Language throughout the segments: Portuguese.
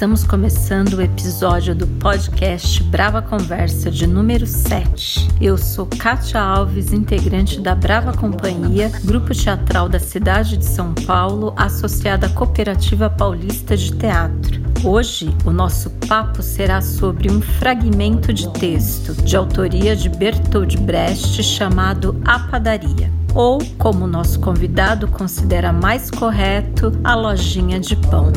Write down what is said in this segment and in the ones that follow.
Estamos começando o episódio do podcast Brava Conversa de número 7. Eu sou Kátia Alves, integrante da Brava Companhia, grupo teatral da cidade de São Paulo, associada à Cooperativa Paulista de Teatro. Hoje, o nosso papo será sobre um fragmento de texto de autoria de Bertold Brecht chamado A Padaria ou, como nosso convidado considera mais correto, a lojinha de pão.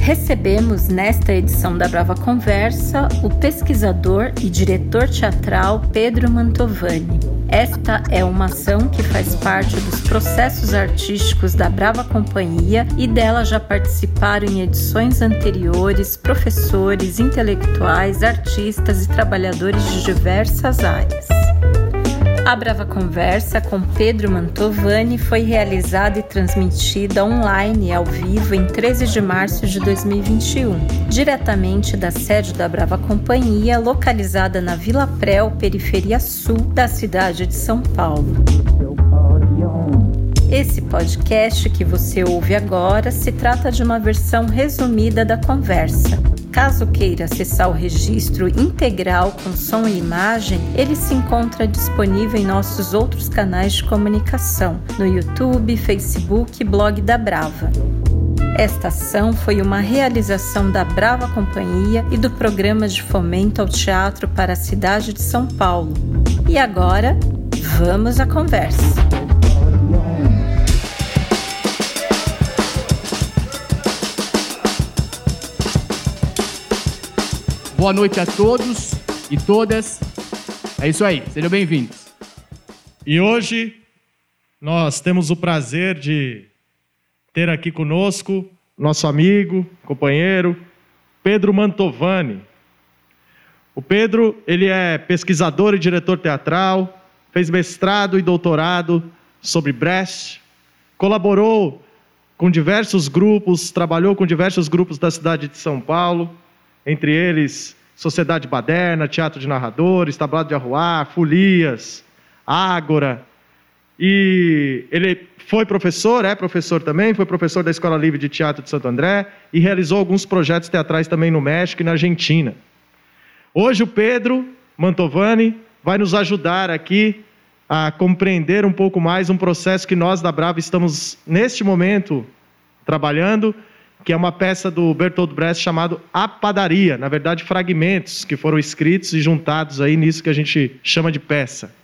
Recebemos nesta edição da Brava Conversa o pesquisador e diretor teatral Pedro Mantovani. Esta é uma ação que faz parte dos processos artísticos da Brava Companhia e dela já participaram em edições anteriores professores, intelectuais, artistas e trabalhadores de diversas áreas. A Brava Conversa com Pedro Mantovani foi realizada e transmitida online ao vivo em 13 de março de 2021, diretamente da sede da Brava Companhia, localizada na Vila Prel, periferia sul da cidade de São Paulo. Esse podcast que você ouve agora se trata de uma versão resumida da conversa. Caso queira acessar o registro integral com som e imagem, ele se encontra disponível em nossos outros canais de comunicação, no YouTube, Facebook e blog da Brava. Esta ação foi uma realização da Brava Companhia e do Programa de Fomento ao Teatro para a cidade de São Paulo. E agora, vamos à conversa. Boa noite a todos e todas. É isso aí, sejam bem-vindos. E hoje nós temos o prazer de ter aqui conosco nosso amigo, companheiro, Pedro Mantovani. O Pedro, ele é pesquisador e diretor teatral, fez mestrado e doutorado sobre Brecht, colaborou com diversos grupos, trabalhou com diversos grupos da cidade de São Paulo, entre eles Sociedade Baderna, Teatro de Narradores, Tablado de Arruá, Folias, Ágora. E ele foi professor, é professor também, foi professor da Escola Livre de Teatro de Santo André e realizou alguns projetos teatrais também no México e na Argentina. Hoje o Pedro Mantovani vai nos ajudar aqui a compreender um pouco mais um processo que nós da Brava estamos neste momento trabalhando, que é uma peça do Bertolt Brecht chamado A Padaria, na verdade fragmentos que foram escritos e juntados aí nisso que a gente chama de peça.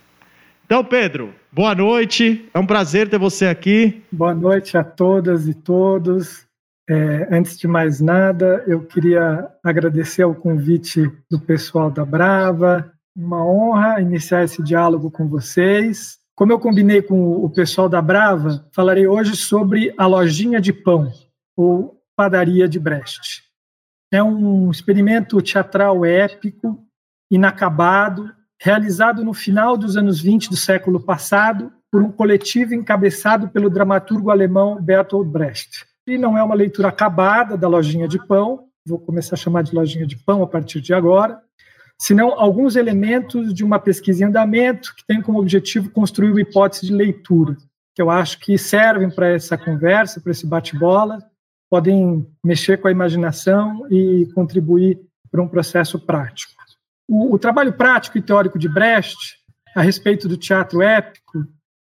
Então, Pedro, boa noite, é um prazer ter você aqui. Boa noite a todas e todos. É, antes de mais nada, eu queria agradecer o convite do pessoal da Brava. Uma honra iniciar esse diálogo com vocês. Como eu combinei com o pessoal da Brava, falarei hoje sobre a lojinha de pão, ou Padaria de Brecht. É um experimento teatral épico, inacabado, realizado no final dos anos 20 do século passado por um coletivo encabeçado pelo dramaturgo alemão Bertolt Brecht. E não é uma leitura acabada da lojinha de pão, vou começar a chamar de lojinha de pão a partir de agora, senão alguns elementos de uma pesquisa em andamento que tem como objetivo construir uma hipótese de leitura, que eu acho que servem para essa conversa, para esse bate-bola, podem mexer com a imaginação e contribuir para um processo prático. O, o trabalho prático e teórico de Brecht a respeito do teatro épico,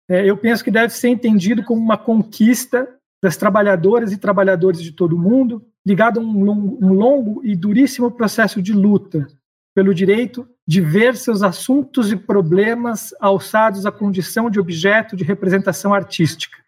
é, eu penso que deve ser entendido como uma conquista das trabalhadoras e trabalhadores de todo o mundo, ligado a um longo, um longo e duríssimo processo de luta pelo direito de ver seus assuntos e problemas alçados à condição de objeto de representação artística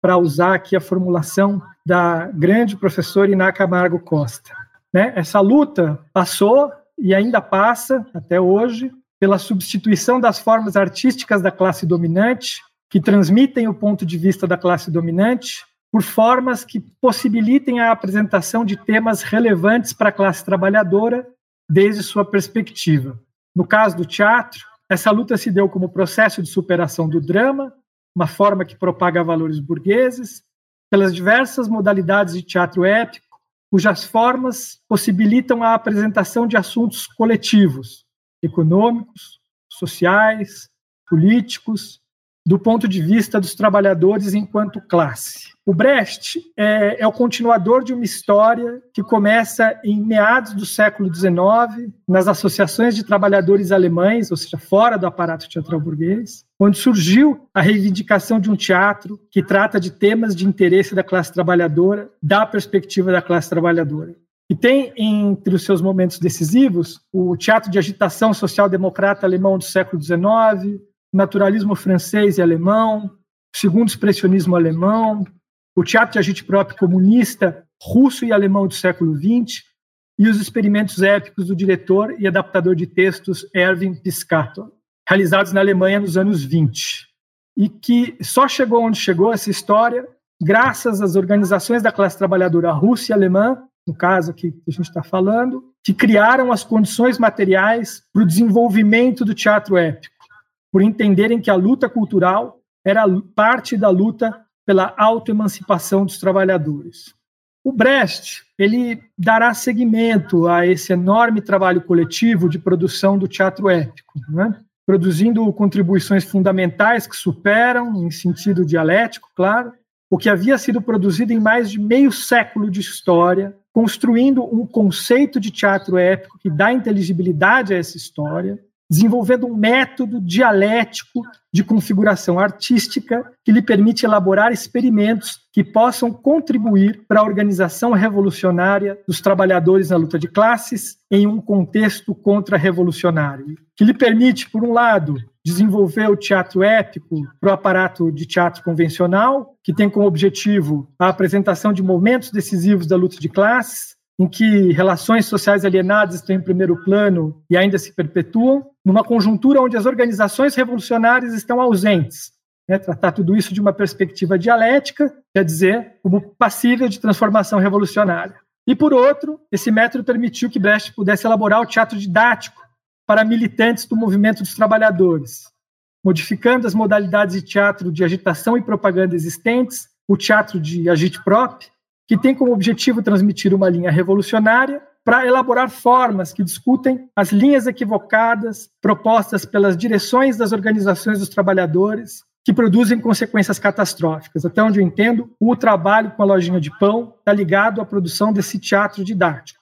para usar aqui a formulação da grande professora Iná Camargo Costa. Né? Essa luta passou e ainda passa até hoje pela substituição das formas artísticas da classe dominante, que transmitem o ponto de vista da classe dominante, por formas que possibilitem a apresentação de temas relevantes para a classe trabalhadora desde sua perspectiva. No caso do teatro, essa luta se deu como processo de superação do drama, uma forma que propaga valores burgueses, pelas diversas modalidades de teatro épico, cujas formas possibilitam a apresentação de assuntos coletivos, econômicos, sociais, políticos, do ponto de vista dos trabalhadores enquanto classe. O Brecht é, é, o continuador de uma história que começa em meados do século XIX, nas associações de trabalhadores alemães, ou seja, fora do aparato teatral burguês, onde surgiu a reivindicação de um teatro que trata de temas de interesse da classe trabalhadora, da perspectiva da classe trabalhadora. E tem entre os seus momentos decisivos o teatro de agitação social-democrata alemão do século XIX, naturalismo francês e alemão, segundo expressionismo alemão, o teatro de agite próprio comunista russo e alemão do século XX e os experimentos épicos do diretor e adaptador de textos Erwin Piscator, realizados na Alemanha nos anos 20, e que só chegou onde chegou essa história graças às organizações da classe trabalhadora russa e alemã, no caso aqui que a gente está falando, que criaram as condições materiais para o desenvolvimento do teatro épico por entenderem que a luta cultural era parte da luta pela autoemancipação dos trabalhadores. O Brecht ele dará seguimento a esse enorme trabalho coletivo de produção do teatro épico, né? Produzindo contribuições fundamentais que superam, em sentido dialético, claro, o que havia sido produzido em mais de meio século de história, construindo um conceito de teatro épico que dá inteligibilidade a essa história, desenvolvendo um método dialético de configuração artística que lhe permite elaborar experimentos que possam contribuir para a organização revolucionária dos trabalhadores na luta de classes em um contexto contra-revolucionário, que lhe permite, por um lado, desenvolver o teatro épico para o aparato de teatro convencional, que tem como objetivo a apresentação de momentos decisivos da luta de classes, em que relações sociais alienadas estão em primeiro plano e ainda se perpetuam, numa conjuntura onde as organizações revolucionárias estão ausentes. Né? Tratar tudo isso de uma perspectiva dialética, quer dizer, como passível de transformação revolucionária. E, por outro, esse método permitiu que Brecht pudesse elaborar o teatro didático para militantes do movimento dos trabalhadores, modificando as modalidades de teatro de agitação e propaganda existentes, o teatro de agite prop, que tem como objetivo transmitir uma linha revolucionária para elaborar formas que discutem as linhas equivocadas propostas pelas direções das organizações dos trabalhadores que produzem consequências catastróficas. Até onde eu entendo, o trabalho com a lojinha de pão está ligado à produção desse teatro didático.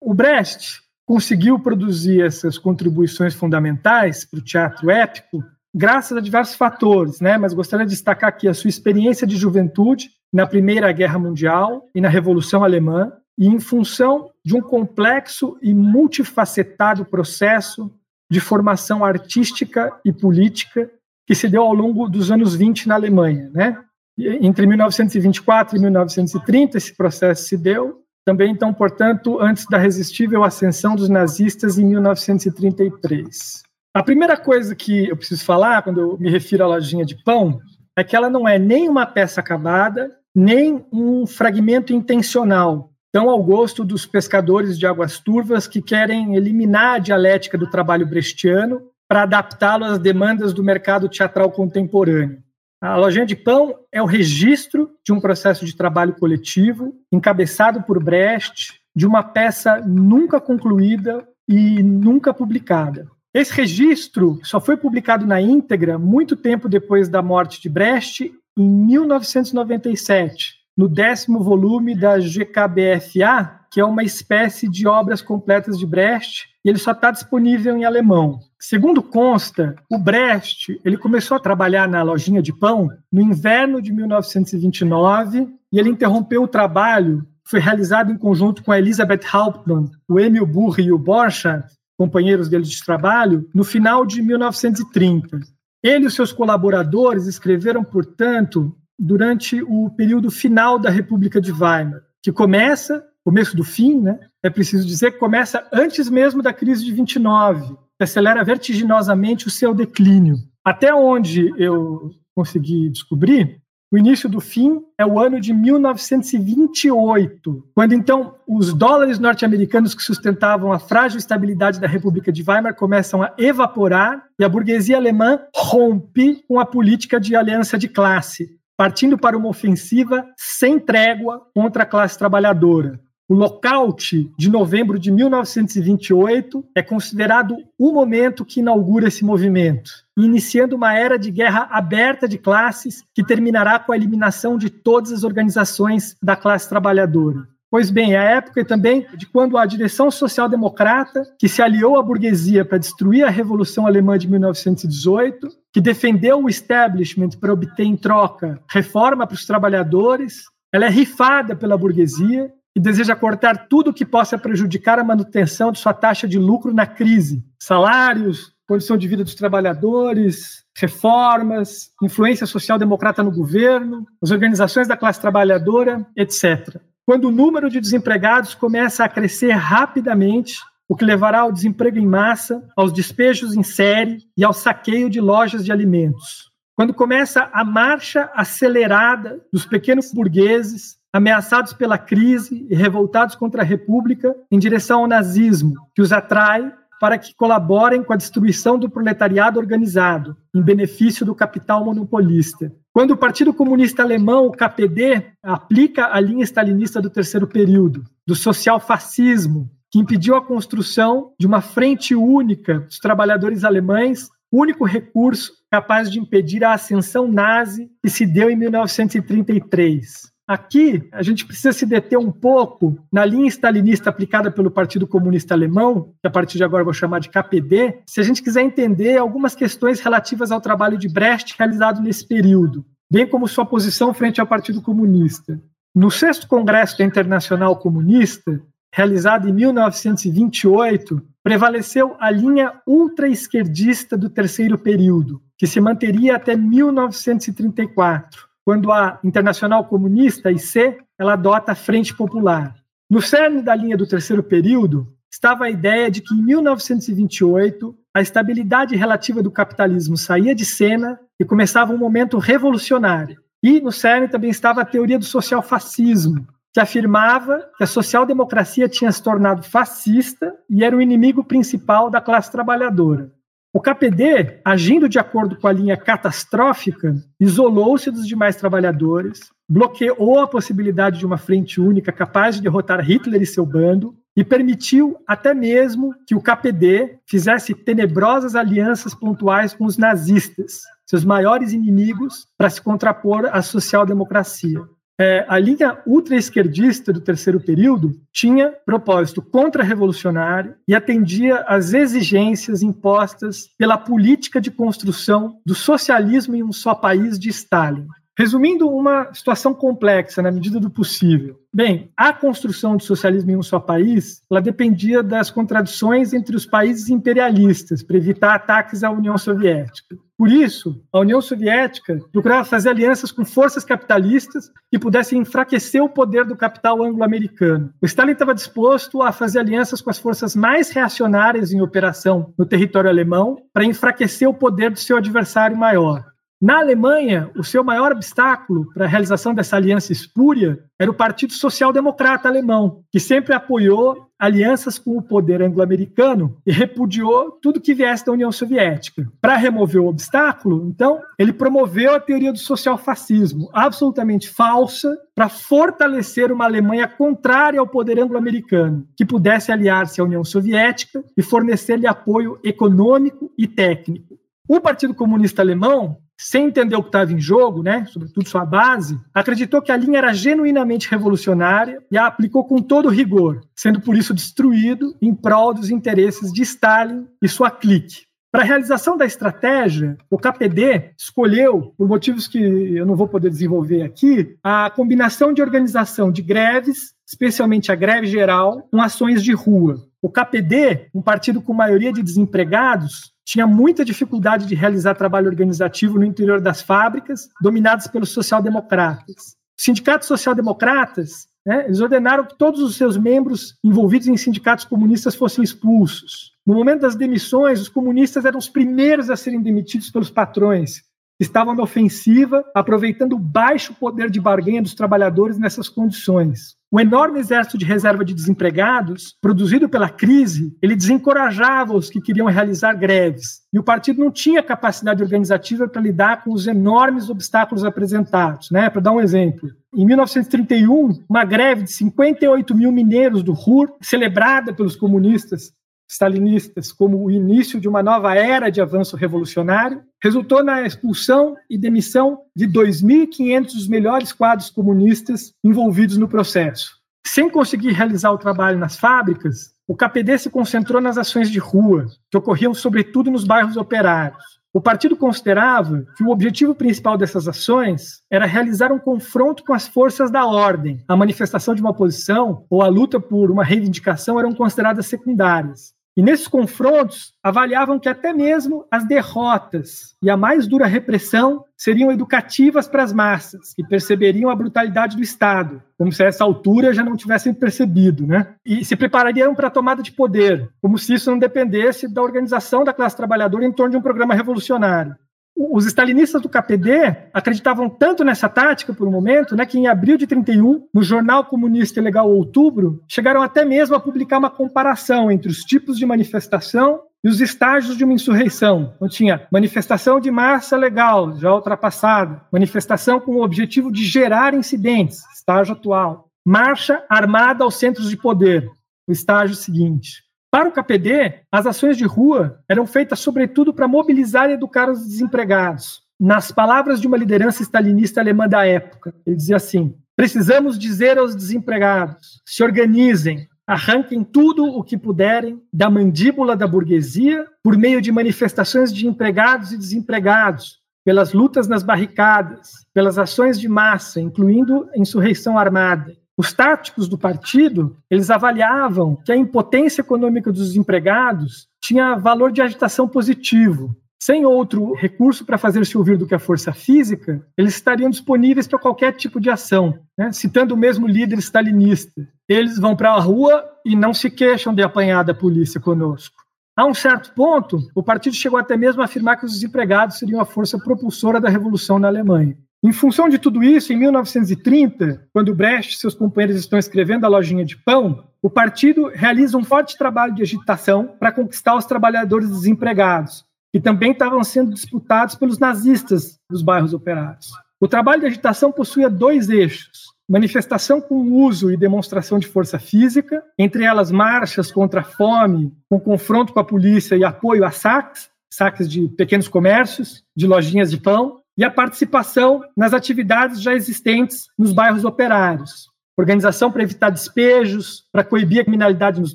O Brecht conseguiu produzir essas contribuições fundamentais para o teatro épico graças a diversos fatores, né? mas gostaria de destacar aqui a sua experiência de juventude na Primeira Guerra Mundial e na Revolução Alemã, e em função de um complexo e multifacetado processo de formação artística e política que se deu ao longo dos anos 20 na Alemanha. Né? Entre 1924 e 1930, esse processo se deu. Também, então, portanto, antes da resistível ascensão dos nazistas em 1933. A primeira coisa que eu preciso falar, quando eu me refiro à lojinha de pão, é que ela não é nem uma peça acabada, nem um fragmento intencional, tão ao gosto dos pescadores de águas turvas que querem eliminar a dialética do trabalho brechtiano para adaptá-lo às demandas do mercado teatral contemporâneo. A lojinha de pão é o registro de um processo de trabalho coletivo encabeçado por Brecht, de uma peça nunca concluída e nunca publicada. Esse registro só foi publicado na íntegra muito tempo depois da morte de Brecht, em 1997, no décimo volume da GKBFA, que é uma espécie de obras completas de Brecht, e ele só está disponível em alemão. Segundo consta, o Brecht ele começou a trabalhar na lojinha de pão no inverno de 1929 e ele interrompeu o trabalho foi realizado em conjunto com a Elisabeth Hauptmann, o Emil Burri e o Borchardt, companheiros dele de trabalho, no final de 1930. Ele e seus colaboradores escreveram, portanto, durante o período final da República de Weimar, que começa, começo do fim, né? é preciso dizer que começa antes mesmo da crise de 29, que acelera vertiginosamente o seu declínio. Até onde eu consegui descobrir, o início do fim é o ano de 1928, quando então os dólares norte-americanos que sustentavam a frágil estabilidade da República de Weimar começam a evaporar e a burguesia alemã rompe com a política de aliança de classe, partindo para uma ofensiva sem trégua contra a classe trabalhadora. O lockout de novembro de 1928 é considerado o momento que inaugura esse movimento, iniciando uma era de guerra aberta de classes que terminará com a eliminação de todas as organizações da classe trabalhadora. Pois bem, é a época também de quando a direção social-democrata, que se aliou à burguesia para destruir a Revolução Alemã de 1918, que defendeu o establishment para obter em troca reforma para os trabalhadores, ela é rifada pela burguesia e deseja cortar tudo que possa prejudicar a manutenção de sua taxa de lucro na crise. Salários, condição de vida dos trabalhadores, reformas, influência social-democrata no governo, as organizações da classe trabalhadora, etc quando o número de desempregados começa a crescer rapidamente, o que levará ao desemprego em massa, aos despejos em série e ao saqueio de lojas de alimentos. Quando começa a marcha acelerada dos pequenos burgueses, ameaçados pela crise e revoltados contra a República, em direção ao nazismo, que os atrai para que colaborem com a destruição do proletariado organizado, em benefício do capital monopolista. Quando o Partido Comunista Alemão, o KPD, aplica a linha stalinista do terceiro período, do social-fascismo, que impediu a construção de uma frente única dos trabalhadores alemães, único recurso capaz de impedir a ascensão nazi que se deu em 1933. Aqui, a gente precisa se deter um pouco na linha stalinista aplicada pelo Partido Comunista Alemão, que a partir de agora eu vou chamar de KPD, se a gente quiser entender algumas questões relativas ao trabalho de Brecht realizado nesse período, bem como sua posição frente ao Partido Comunista. No sexto Congresso da Internacional Comunista, realizado em 1928, prevaleceu a linha ultra-esquerdista do terceiro período, que se manteria até 1934 quando a Internacional Comunista, IC, ela adota a Frente Popular. No cerne da linha do terceiro período estava a ideia de que em 1928 a estabilidade relativa do capitalismo saía de cena e começava um momento revolucionário. E no cerne também estava a teoria do social-fascismo, que afirmava que a social-democracia tinha se tornado fascista e era o inimigo principal da classe trabalhadora. O KPD, agindo de acordo com a linha catastrófica, isolou-se dos demais trabalhadores, bloqueou a possibilidade de uma frente única capaz de derrotar Hitler e seu bando e permitiu até mesmo que o KPD fizesse tenebrosas alianças pontuais com os nazistas, seus maiores inimigos, para se contrapor à social-democracia é, a linha ultra-esquerdista do terceiro período tinha propósito contra-revolucionário e atendia às exigências impostas pela política de construção do socialismo em um só país de Stalin. Resumindo uma situação complexa na medida do possível. Bem, a construção do socialismo em um só país, ela dependia das contradições entre os países imperialistas para evitar ataques à União Soviética. Por isso, a União Soviética procurava fazer alianças com forças capitalistas que pudessem enfraquecer o poder do capital anglo-americano. O Stalin estava disposto a fazer alianças com as forças mais reacionárias em operação no território alemão para enfraquecer o poder do seu adversário maior. Na Alemanha, o seu maior obstáculo para a realização dessa aliança espúria era o Partido Social Democrata Alemão, que sempre apoiou alianças com o poder anglo-americano e repudiou tudo que viesse da União Soviética. Para remover o obstáculo, então, ele promoveu a teoria do social-fascismo, absolutamente falsa, para fortalecer uma Alemanha contrária ao poder anglo-americano, que pudesse aliar-se à União Soviética e fornecer-lhe apoio econômico e técnico. O Partido Comunista Alemão sem entender o que estava em jogo, né, sobretudo sua base, acreditou que a linha era genuinamente revolucionária e a aplicou com todo rigor, sendo por isso destruído em prol dos interesses de Stalin e sua clique. Para a realização da estratégia, o KPD escolheu, por motivos que eu não vou poder desenvolver aqui, a combinação de organização de greves, especialmente a greve geral, com ações de rua. O KPD, um partido com maioria de desempregados, tinha muita dificuldade de realizar trabalho organizativo no interior das fábricas, dominadas pelos social-democratas. Os sindicatos social-democratas né, eles ordenaram que todos os seus membros envolvidos em sindicatos comunistas fossem expulsos. No momento das demissões, os comunistas eram os primeiros a serem demitidos pelos patrões, estavam na ofensiva, aproveitando o baixo poder de barganha dos trabalhadores nessas condições. O enorme exército de reserva de desempregados, produzido pela crise, ele desencorajava os que queriam realizar greves. E o partido não tinha capacidade organizativa para lidar com os enormes obstáculos apresentados. Né? Para dar um exemplo, em 1931, uma greve de 58 mil mineiros do Ruhr, celebrada pelos comunistas stalinistas como o início de uma nova era de avanço revolucionário, resultou na expulsão e demissão de 2.500 dos melhores quadros comunistas envolvidos no processo. Sem conseguir realizar o trabalho nas fábricas, o KPD se concentrou nas ações de rua, que ocorriam sobretudo nos bairros operários. O partido considerava que o objetivo principal dessas ações era realizar um confronto com as forças da ordem. A manifestação de uma posição ou a luta por uma reivindicação eram consideradas secundárias. E nesses confrontos, avaliavam que até mesmo as derrotas e a mais dura repressão seriam educativas para as massas, que perceberiam a brutalidade do Estado, como se a essa altura já não tivessem percebido, né? E se preparariam para a tomada de poder, como se isso não dependesse da organização da classe trabalhadora em torno de um programa revolucionário os stalinistas do KPD acreditavam tanto nessa tática por um momento, né, que em abril de 31, no jornal comunista Legal Outubro, chegaram até mesmo a publicar uma comparação entre os tipos de manifestação e os estágios de uma insurreição. Então tinha manifestação de massa legal, já ultrapassada, manifestação com o objetivo de gerar incidentes, estágio atual, marcha armada aos centros de poder, o estágio seguinte. Para o KPD, as ações de rua eram feitas sobretudo para mobilizar e educar os desempregados. Nas palavras de uma liderança stalinista alemã da época, ele dizia assim: precisamos dizer aos desempregados: se organizem, arranquem tudo o que puderem da mandíbula da burguesia por meio de manifestações de empregados e desempregados, pelas lutas nas barricadas, pelas ações de massa, incluindo insurreição armada. Os táticos do partido, eles avaliavam que a impotência econômica dos empregados tinha valor de agitação positivo. Sem outro recurso para fazer-se ouvir do que a força física, eles estariam disponíveis para qualquer tipo de ação. Né? Citando o mesmo líder stalinista, eles vão para a rua e não se queixam de apanhar da polícia conosco. A um certo ponto, o partido chegou até mesmo a afirmar que os desempregados seriam a força propulsora da revolução na Alemanha. Em função de tudo isso, em 1930, quando Brecht e seus companheiros estão escrevendo a lojinha de pão, o partido realiza um forte trabalho de agitação para conquistar os trabalhadores desempregados, que também estavam sendo disputados pelos nazistas dos bairros operários. O trabalho de agitação possuía dois eixos: manifestação com uso e demonstração de força física, entre elas marchas contra a fome, com confronto com a polícia e apoio a saques, saques de pequenos comércios, de lojinhas de pão, e a participação nas atividades já existentes nos bairros operários. Organização para evitar despejos, para coibir a criminalidade nos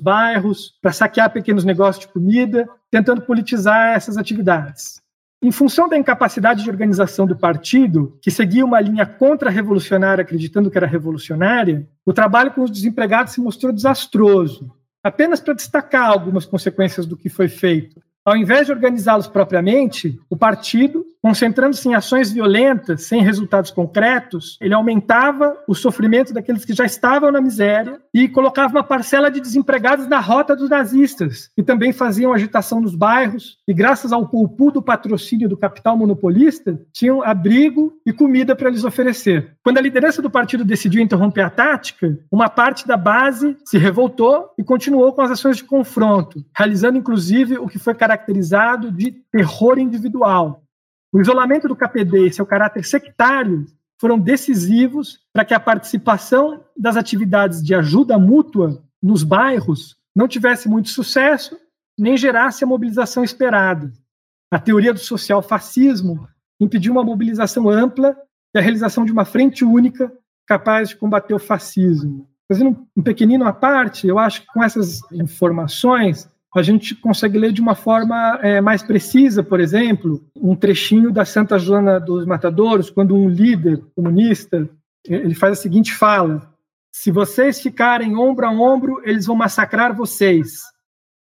bairros, para saquear pequenos negócios de comida, tentando politizar essas atividades. Em função da incapacidade de organização do partido, que seguia uma linha contra-revolucionária, acreditando que era revolucionária, o trabalho com os desempregados se mostrou desastroso. Apenas para destacar algumas consequências do que foi feito. Ao invés de organizá-los propriamente, o partido, concentrando-se em ações violentas sem resultados concretos, ele aumentava o sofrimento daqueles que já estavam na miséria e colocava uma parcela de desempregados na rota dos nazistas, que também faziam agitação nos bairros e, graças ao do patrocínio do capital monopolista, tinham abrigo e comida para lhes oferecer. Quando a liderança do partido decidiu interromper a tática, uma parte da base se revoltou e continuou com as ações de confronto, realizando inclusive o que foi caracterizado de terror individual. O isolamento do KPD e seu caráter sectário foram decisivos para que a participação das atividades de ajuda mútua nos bairros não tivesse muito sucesso nem gerasse a mobilização esperada. A teoria do social fascismo impediu uma mobilização ampla e a realização de uma frente única capaz de combater o fascismo. Fazendo um pequenino à parte, eu acho que com essas informações a gente consegue ler de uma forma é, mais precisa, por exemplo, um trechinho da Santa Joana dos Matadouros, quando um líder comunista ele faz a seguinte fala: se vocês ficarem ombro a ombro, eles vão massacrar vocês.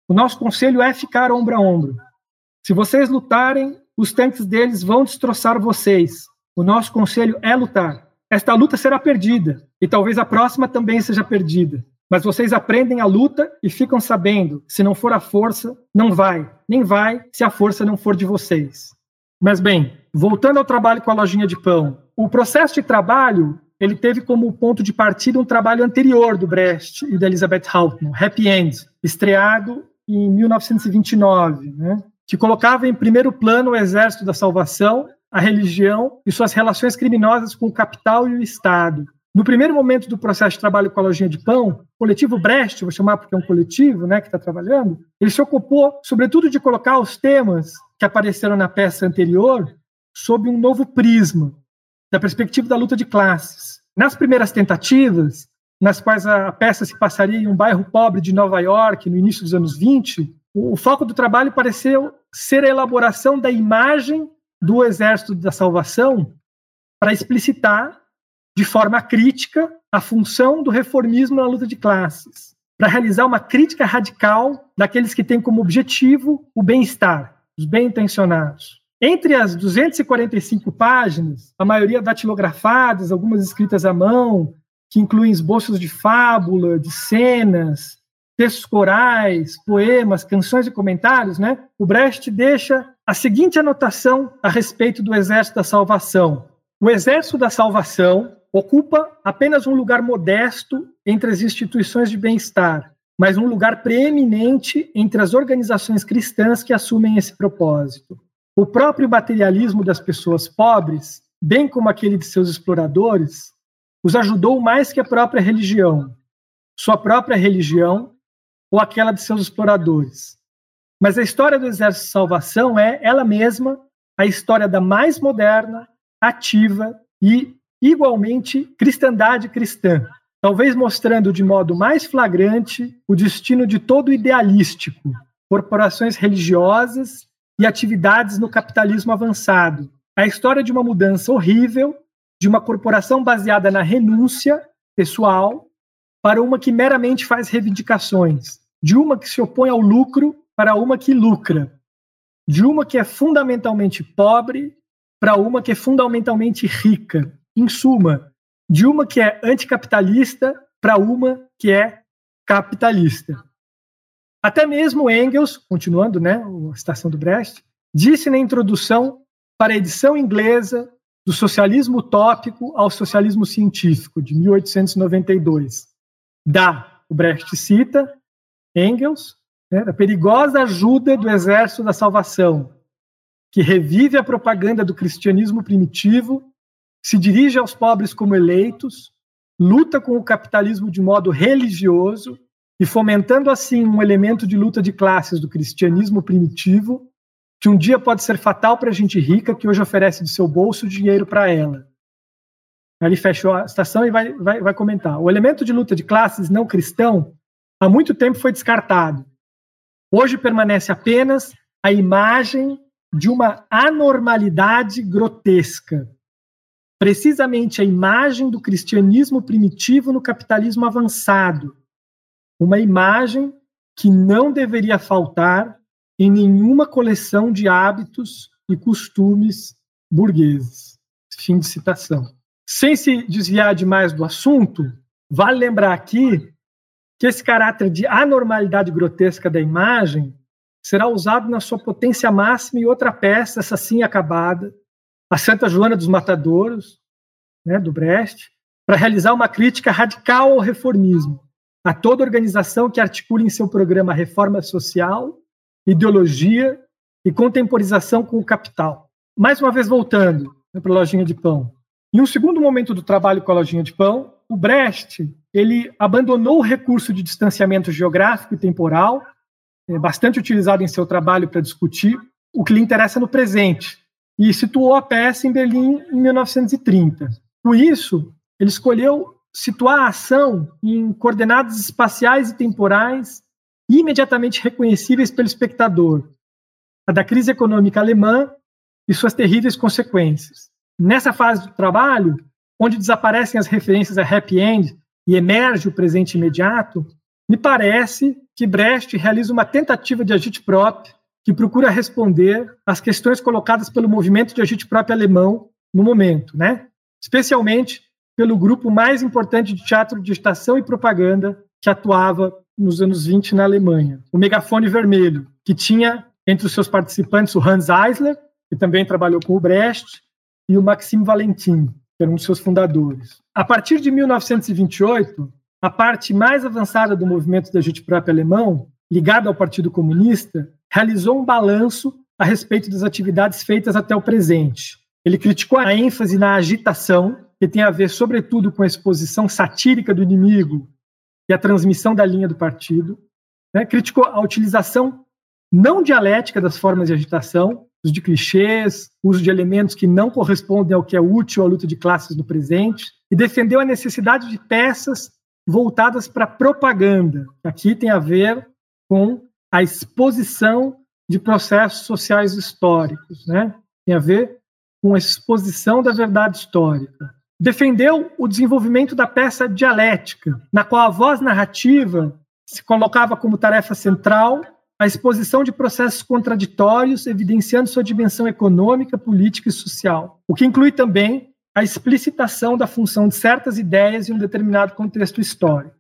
O nosso conselho é ficar ombro a ombro. Se vocês lutarem, os tanques deles vão destroçar vocês. O nosso conselho é lutar. Esta luta será perdida e talvez a próxima também seja perdida. Mas vocês aprendem a luta e ficam sabendo: se não for a força, não vai. Nem vai se a força não for de vocês. Mas bem, voltando ao trabalho com a lojinha de pão, o processo de trabalho ele teve como ponto de partida um trabalho anterior do Brecht e da Elizabeth Hauptmann, Happy End, estreado em 1929, né, que colocava em primeiro plano o exército da salvação, a religião e suas relações criminosas com o capital e o Estado. No primeiro momento do processo de trabalho com a lojinha de pão, o coletivo Brecht, vou chamar porque é um coletivo né, que está trabalhando, ele se ocupou, sobretudo, de colocar os temas que apareceram na peça anterior sob um novo prisma, da perspectiva da luta de classes. Nas primeiras tentativas, nas quais a peça se passaria em um bairro pobre de Nova York, no início dos anos 20, o foco do trabalho pareceu ser a elaboração da imagem do Exército da Salvação para explicitar de forma crítica a função do reformismo na luta de classes, para realizar uma crítica radical daqueles que têm como objetivo o bem-estar, os bem-intencionados. Entre as 245 páginas, a maioria datilografadas, algumas escritas à mão, que incluem esboços de fábula, de cenas, textos corais, poemas, canções e comentários, né? O Brecht deixa a seguinte anotação a respeito do Exército da Salvação. O Exército da Salvação ocupa apenas um lugar modesto entre as instituições de bem-estar, mas um lugar preeminente entre as organizações cristãs que assumem esse propósito. O próprio materialismo das pessoas pobres, bem como aquele de seus exploradores, os ajudou mais que a própria religião, sua própria religião ou aquela de seus exploradores. Mas a história do Exército de Salvação é, ela mesma, a história da mais moderna, ativa e, igualmente, cristandade cristã, talvez mostrando de modo mais flagrante o destino de todo idealístico, corporações religiosas e atividades no capitalismo avançado. A história de uma mudança horrível, de uma corporação baseada na renúncia pessoal para uma que meramente faz reivindicações, de uma que se opõe ao lucro para uma que lucra, de uma que é fundamentalmente pobre para uma que é fundamentalmente rica. Em suma, de uma que é anticapitalista para uma que é capitalista. Até mesmo Engels, continuando né, a citação do Brecht, disse na introdução para a edição inglesa do Socialismo Utópico ao Socialismo Científico, de 1892. Da, o Brecht cita, Engels, né, a perigosa ajuda do Exército da Salvação, que revive a propaganda do cristianismo primitivo, se dirige aos pobres como eleitos, luta com o capitalismo de modo religioso e fomentando assim um elemento de luta de classes do cristianismo primitivo, que um dia pode ser fatal para a gente rica que hoje oferece de seu bolso dinheiro para ela. Ele fechou a citação e vai, vai, vai comentar. O elemento de luta de classes não cristão há muito tempo foi descartado. Hoje permanece apenas a imagem de uma anormalidade grotesca. Precisamente a imagem do cristianismo primitivo no capitalismo avançado, uma imagem que não deveria faltar em nenhuma coleção de hábitos e costumes burgueses. Fim de citação. Sem se desviar demais do assunto, vale lembrar aqui que esse caráter de anormalidade grotesca da imagem será usado na sua potência máxima em outra peça, essa sim acabada, a Santa Joana dos Matadouros, né, do Brecht, para realizar uma crítica radical ao reformismo, a toda organização que articule em seu programa reforma social, ideologia e contemporização com o capital. Mais uma vez voltando né, para a lojinha de pão. Em um segundo momento do trabalho com a lojinha de pão, o Brecht ele abandonou o recurso de distanciamento geográfico e temporal, é, bastante utilizado em seu trabalho para discutir o que lhe interessa no presente, e situou a peça em Berlim em 1930. Com isso, ele escolheu situar a ação em coordenadas espaciais e temporais imediatamente reconhecíveis pelo espectador, a da crise econômica alemã e suas terríveis consequências. Nessa fase do trabalho, onde desaparecem as referências a happy end e emerge o presente imediato, me parece que Brecht realiza uma tentativa de agite próprio que procura responder às questões colocadas pelo movimento de agite próprio alemão no momento, né? especialmente pelo grupo mais importante de teatro de estação e propaganda que atuava nos anos 20 na Alemanha, o Megafone Vermelho, que tinha entre os seus participantes o Hans Eisler, que também trabalhou com o Brecht, e o Maxime Valentin. que era um dos seus fundadores. A partir de 1928, a parte mais avançada do movimento da gente própria alemão, ligada ao Partido Comunista, realizou um balanço a respeito das atividades feitas até o presente. Ele criticou a ênfase na agitação, que tem a ver, sobretudo, com a exposição satírica do inimigo e a transmissão da linha do partido. Né? Criticou a utilização não dialética das formas de agitação, uso de clichês, uso de elementos que não correspondem ao que é útil à luta de classes no presente, e defendeu a necessidade de peças voltadas para propaganda. Aqui tem a ver com a exposição de processos sociais históricos, né? Tem a ver com a exposição da verdade histórica. Defendeu o desenvolvimento da peça dialética, na qual a voz narrativa se colocava como tarefa central a exposição de processos contraditórios, evidenciando sua dimensão econômica, política e social, o que inclui também a explicitação da função de certas ideias em um determinado contexto histórico.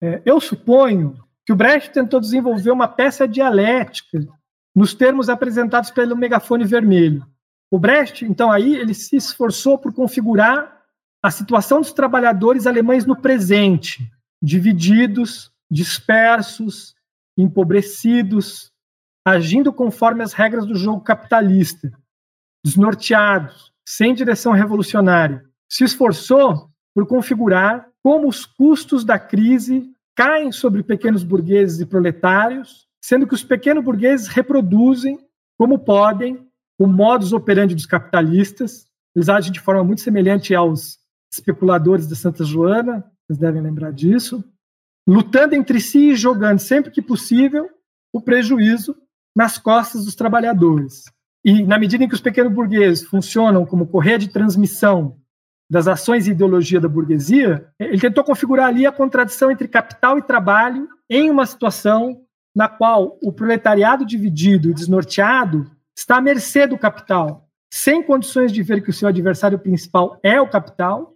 É, eu suponho que o Brecht tentou desenvolver uma peça dialética nos termos apresentados pelo megafone vermelho. O Brecht, então, aí ele se esforçou por configurar a situação dos trabalhadores alemães no presente, divididos, dispersos, empobrecidos, agindo conforme as regras do jogo capitalista, desnorteados, sem direção revolucionária. Se esforçou por configurar como os custos da crise caem sobre pequenos burgueses e proletários, sendo que os pequenos burgueses reproduzem, como podem, o modus operandi dos capitalistas. Eles agem de forma muito semelhante aos especuladores de Santa Joana, vocês devem lembrar disso lutando entre si e jogando sempre que possível o prejuízo nas costas dos trabalhadores. E na medida em que os pequenos burgueses funcionam como correia de transmissão das ações e ideologia da burguesia, ele tentou configurar ali a contradição entre capital e trabalho em uma situação na qual o proletariado dividido e desnorteado está à mercê do capital, sem condições de ver que o seu adversário principal é o capital,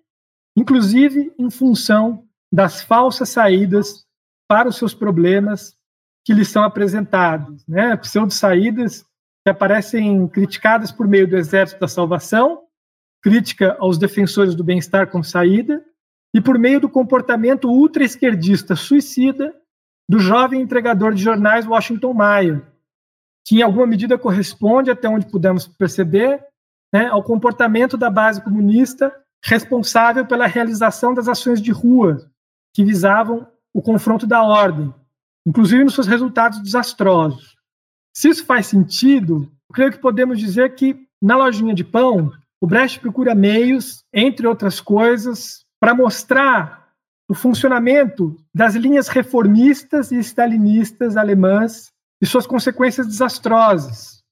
inclusive em função das falsas saídas para os seus problemas que lhes são apresentados, né? Pseudo-saídas que aparecem criticadas por meio do Exército da Salvação, crítica aos defensores do bem-estar como saída, e por meio do comportamento ultra-esquerdista suicida do jovem entregador de jornais Washington Mayer, que em alguma medida corresponde, até onde pudemos perceber, né, ao comportamento da base comunista responsável pela realização das ações de rua que visavam o confronto da ordem, inclusive nos seus resultados desastrosos. Se isso faz sentido, creio que podemos dizer que na lojinha de pão, o Brecht procura meios, entre outras coisas, para mostrar o funcionamento das linhas reformistas e stalinistas alemãs e suas consequências desastrosas.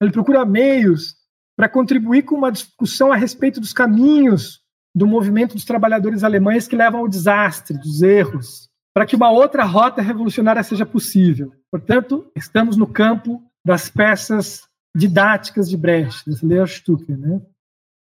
Ele procura meios para contribuir com uma discussão a respeito dos caminhos do movimento dos trabalhadores alemães que levam ao desastre, dos erros, para que uma outra rota revolucionária seja possível. Portanto, estamos no campo das peças didáticas de Brecht, das Lehrstücke. Né?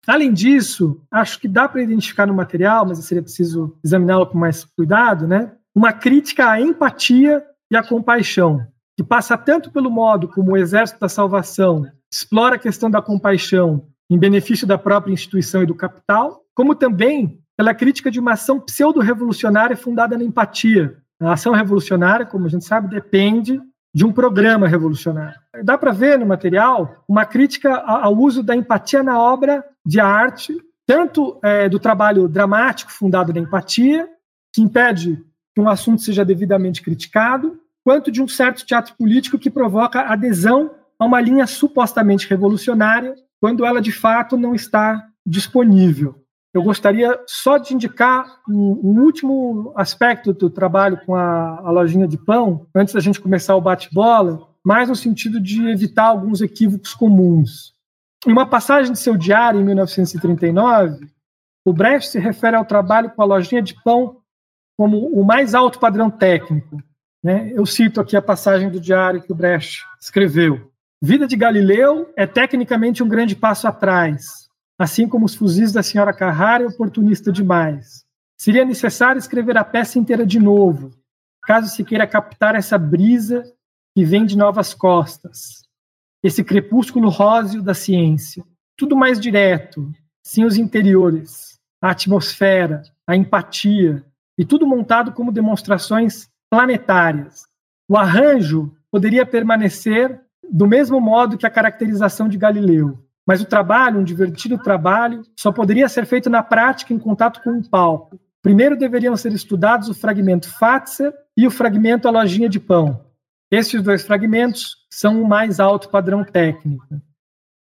Além disso, acho que dá para identificar no material, mas seria preciso examiná-lo com mais cuidado, né? uma crítica à empatia e à compaixão, que passa tanto pelo modo como o Exército da Salvação explora a questão da compaixão em benefício da própria instituição e do capital, como também pela crítica de uma ação pseudo-revolucionária fundada na empatia. A ação revolucionária, como a gente sabe, depende de um programa revolucionário. Dá para ver no material uma crítica ao uso da empatia na obra de arte, tanto é, do trabalho dramático fundado na empatia, que impede que um assunto seja devidamente criticado, quanto de um certo teatro político que provoca adesão a uma linha supostamente revolucionária, quando ela de fato não está disponível. Eu gostaria só de indicar um, um último aspecto do trabalho com a, a lojinha de pão, antes da gente começar o bate-bola, mais no sentido de evitar alguns equívocos comuns. Em uma passagem de seu diário, em 1939, o Brecht se refere ao trabalho com a lojinha de pão como o mais alto padrão técnico. Né? Eu cito aqui a passagem do diário que o Brecht escreveu. Vida de Galileu é tecnicamente um grande passo atrás, assim como os fuzis da senhora Carrara é oportunista demais. Seria necessário escrever a peça inteira de novo, caso se queira captar essa brisa que vem de novas costas, esse crepúsculo róseo da ciência. Tudo mais direto, sem os interiores, a atmosfera, a empatia, e tudo montado como demonstrações planetárias. O arranjo poderia permanecer do mesmo modo que a caracterização de Galileu, mas o trabalho, um divertido trabalho, só poderia ser feito na prática em contato com o palco. Primeiro deveriam ser estudados o fragmento Fatser e o fragmento A Lojinha de Pão. Estes dois fragmentos são o mais alto padrão técnico.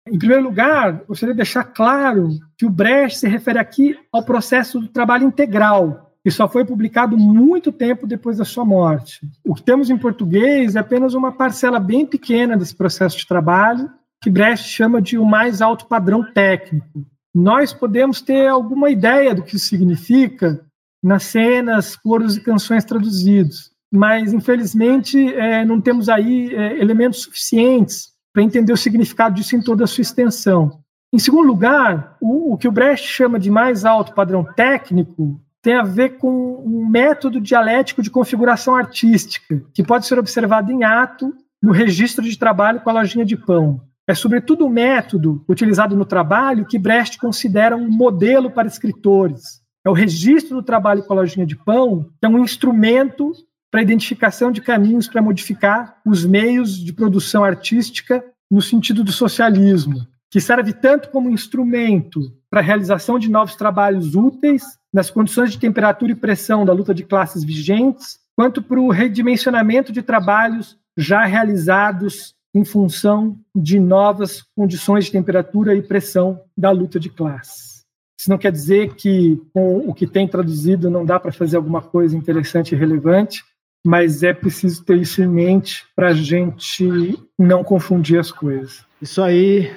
Em primeiro lugar, gostaria de deixar claro que o Brecht se refere aqui ao processo do trabalho integral, que só foi publicado muito tempo depois da sua morte. O que temos em português é apenas uma parcela bem pequena desse processo de trabalho, que Brecht chama de o mais alto padrão técnico. Nós podemos ter alguma ideia do que isso significa nas cenas, coros e canções traduzidos, mas infelizmente é, não temos aí é, elementos suficientes para entender o significado disso em toda a sua extensão. Em segundo lugar, o, o que o Brecht chama de mais alto padrão técnico tem a ver com um método dialético de configuração artística, que pode ser observado em ato no registro de trabalho com a lojinha de pão. É sobretudo o método utilizado no trabalho que Brecht considera um modelo para escritores. É o registro do trabalho com a lojinha de pão, que é um instrumento para identificação de caminhos para modificar os meios de produção artística no sentido do socialismo, que serve tanto como instrumento para a realização de novos trabalhos úteis nas condições de temperatura e pressão da luta de classes vigentes, quanto para o redimensionamento de trabalhos já realizados em função de novas condições de temperatura e pressão da luta de classes. Isso não quer dizer que com o que tem traduzido não dá para fazer alguma coisa interessante e relevante, mas é preciso ter isso em mente para a gente não confundir as coisas. Isso aí.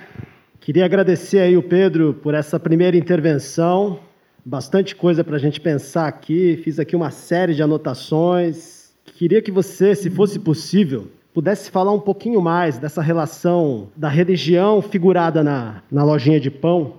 Queria agradecer aí o Pedro por essa primeira intervenção. Bastante coisa para a gente pensar aqui. Fiz aqui uma série de anotações. Queria que você, se fosse possível, pudesse falar um pouquinho mais dessa relação da religião figurada na, na lojinha de pão,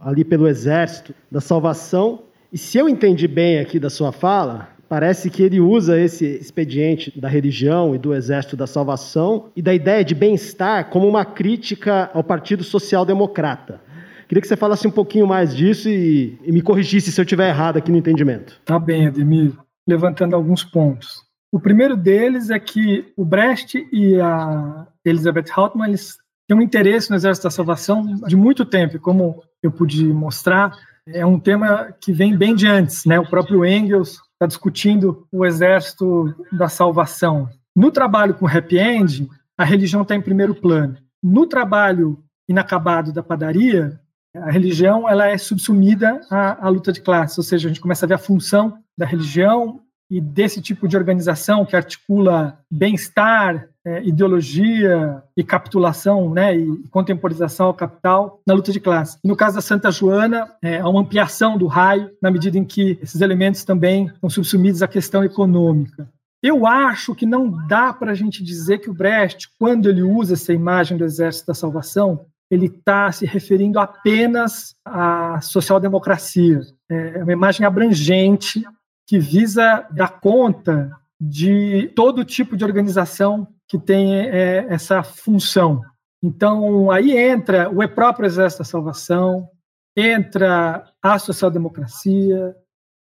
ali pelo exército, da salvação. E se eu entendi bem aqui da sua fala, Parece que ele usa esse expediente da religião e do exército da salvação e da ideia de bem-estar como uma crítica ao Partido Social Democrata. Queria que você falasse um pouquinho mais disso e, e me corrigisse se eu estiver errado aqui no entendimento. Tá bem, Ademir. Levantando alguns pontos. O primeiro deles é que o Brecht e a Elizabeth Hauptmann eles têm um interesse no Exército da Salvação de muito tempo, como eu pude mostrar, é um tema que vem bem de antes, né? O próprio Engels está discutindo o exército da salvação. No trabalho com happy end, a religião está em primeiro plano. No trabalho inacabado da padaria, a religião ela é subsumida à, à luta de classes, ou seja, a gente começa a ver a função da religião e desse tipo de organização que articula bem-estar, é, ideologia e capitulação, né, e contemporização ao capital na luta de classe. No caso da Santa Joana, é, há uma ampliação do raio na medida em que esses elementos também estão subsumidos à questão econômica. Eu acho que não dá para a gente dizer que o Brecht, quando ele usa essa imagem do Exército da Salvação, ele está se referindo apenas à social-democracia. É uma imagem abrangente que visa dar conta de todo tipo de organização que tem é, essa função. Então, aí entra o próprio Exército da Salvação, entra a social-democracia.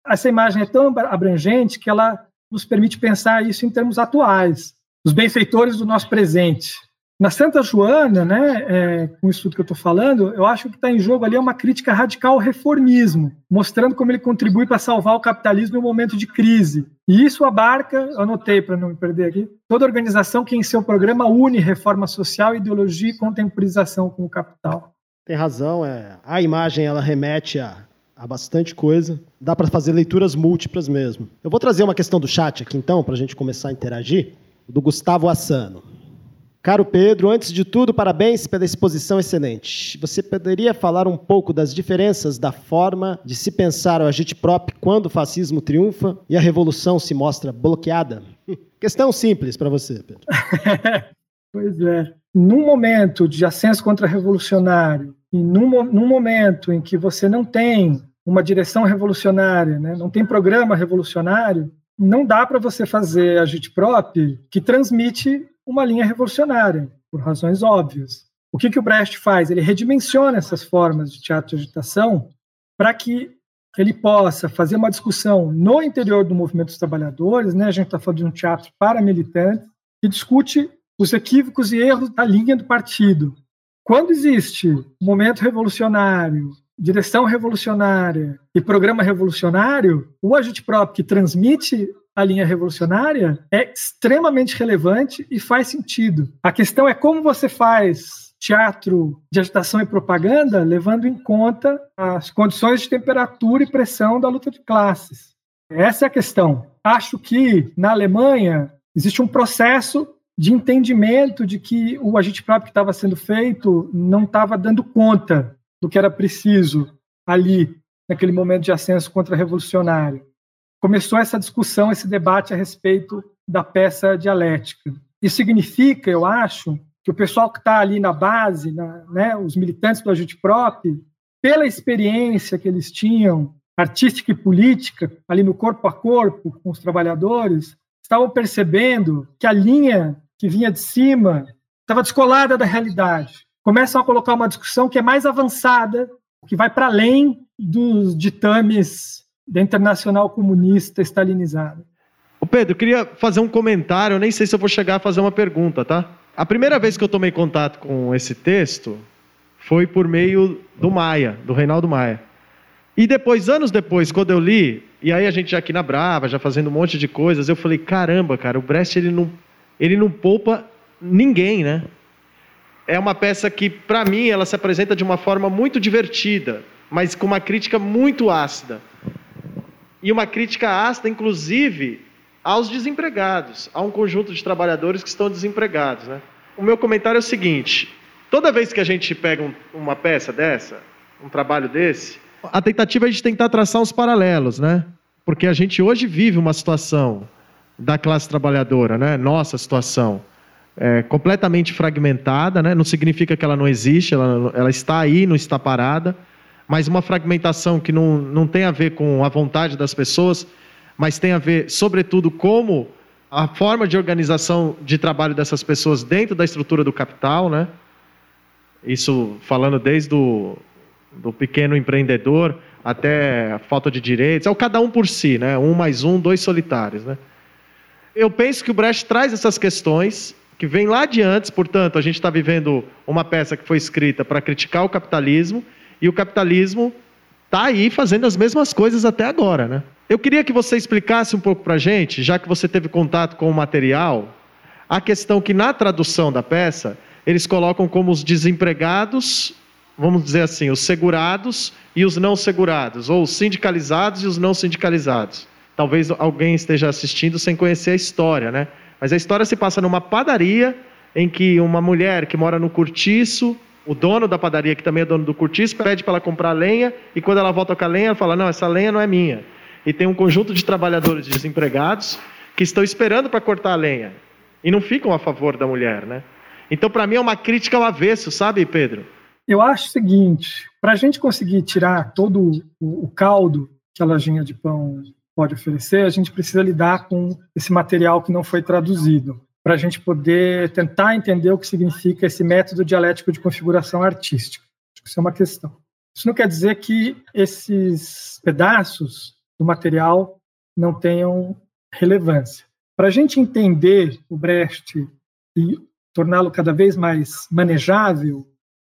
Essa imagem é tão abrangente que ela nos permite pensar isso em termos atuais, os benfeitores do nosso presente. Na Santa Joana, né, é, com isso tudo que eu estou falando, eu acho que está em jogo ali uma crítica radical ao reformismo, mostrando como ele contribui para salvar o capitalismo em um momento de crise. E isso abarca, anotei para não me perder aqui, toda organização que em seu programa une reforma social, ideologia e contemporização com o capital. Tem razão, é, a imagem ela remete a, a bastante coisa. Dá para fazer leituras múltiplas mesmo. Eu vou trazer uma questão do chat aqui então, para a gente começar a interagir, do Gustavo Assano. Caro Pedro, antes de tudo, parabéns pela exposição excelente. Você poderia falar um pouco das diferenças da forma de se pensar o agite-prop quando o fascismo triunfa e a revolução se mostra bloqueada? Questão simples para você, Pedro. pois é. Num momento de ascenso contra-revolucionário e num, num momento em que você não tem uma direção revolucionária, né, não tem programa revolucionário, não dá para você fazer agite-prop que transmite uma linha revolucionária, por razões óbvias. O que, que o Brecht faz? Ele redimensiona essas formas de teatro de agitação para que ele possa fazer uma discussão no interior do movimento dos trabalhadores, né? A gente está falando de um teatro paramilitante que discute os equívocos e erros da linha do partido. Quando existe momento revolucionário, direção revolucionária e programa revolucionário, o agente próprio que transmite a linha revolucionária é extremamente relevante e faz sentido. A questão é como você faz teatro de agitação e propaganda levando em conta as condições de temperatura e pressão da luta de classes. Essa é a questão. Acho que na Alemanha existe um processo de entendimento de que o agente próprio que estava sendo feito não estava dando conta do que era preciso ali, naquele momento de ascenso contra-revolucionário. Começou essa discussão, esse debate a respeito da peça dialética. Isso significa, eu acho, que o pessoal que está ali na base, na, né, os militantes do agitprop, pela experiência que eles tinham, artística e política, ali no corpo a corpo com os trabalhadores, estavam percebendo que a linha que vinha de cima estava descolada da realidade. Começam a colocar uma discussão que é mais avançada, que vai para além dos ditames da Internacional Comunista Stalinizada. O Pedro, eu queria fazer um comentário, eu nem sei se eu vou chegar a fazer uma pergunta, tá? A primeira vez que eu tomei contato com esse texto foi por meio do Maia, do Reinaldo Maia. E depois, anos depois, quando eu li, e aí a gente já aqui na Brava, já fazendo um monte de coisas, eu falei, caramba, cara, o Brecht ele não ele não poupa ninguém, né? É uma peça que, para mim, ela se apresenta de uma forma muito divertida, mas com uma crítica muito ácida. E uma crítica ácida, inclusive, aos desempregados, a um conjunto de trabalhadores que estão desempregados. Né? O meu comentário é o seguinte: toda vez que a gente pega um, uma peça dessa, um trabalho desse, a tentativa é de tentar traçar uns paralelos, né? Porque a gente hoje vive uma situação da classe trabalhadora, né? Nossa situação é completamente fragmentada, né? Não significa que ela não existe, ela, ela está aí, não está parada, mas uma fragmentação que não, não tem a ver com a vontade das pessoas, mas tem a ver, sobretudo, como a forma de organização de trabalho dessas pessoas dentro da estrutura do capital, né? Isso falando desde o do pequeno empreendedor até a falta de direitos, é o cada um por si, né? Um mais um, dois solitários, né? eu penso que o Brecht traz essas questões que vêm lá de antes, portanto, a gente está vivendo uma peça que foi escrita para criticar o capitalismo, e o capitalismo está aí fazendo as mesmas coisas até agora. Né? Eu queria que você explicasse um pouco para a gente, já que você teve contato com o material, a questão que na tradução da peça, eles colocam como os desempregados, vamos dizer assim, os segurados e os não segurados, ou os sindicalizados e os não sindicalizados talvez alguém esteja assistindo sem conhecer a história, né? Mas a história se passa numa padaria em que uma mulher que mora no cortiço, o dono da padaria, que também é dono do cortiço, pede para ela comprar lenha e quando ela volta com a lenha, ela fala: Não, essa lenha não é minha. E tem um conjunto de trabalhadores desempregados que estão esperando para cortar a lenha e não ficam a favor da mulher, né? Então, para mim, é uma crítica ao avesso, sabe, Pedro? Eu acho o seguinte: para a gente conseguir tirar todo o, o caldo que a lojinha de pão pode oferecer, a gente precisa lidar com esse material que não foi traduzido, para a gente poder tentar entender o que significa esse método dialético de configuração artística. Isso é uma questão. Isso não quer dizer que esses pedaços do material não tenham relevância. Para a gente entender o Brecht e torná-lo cada vez mais manejável,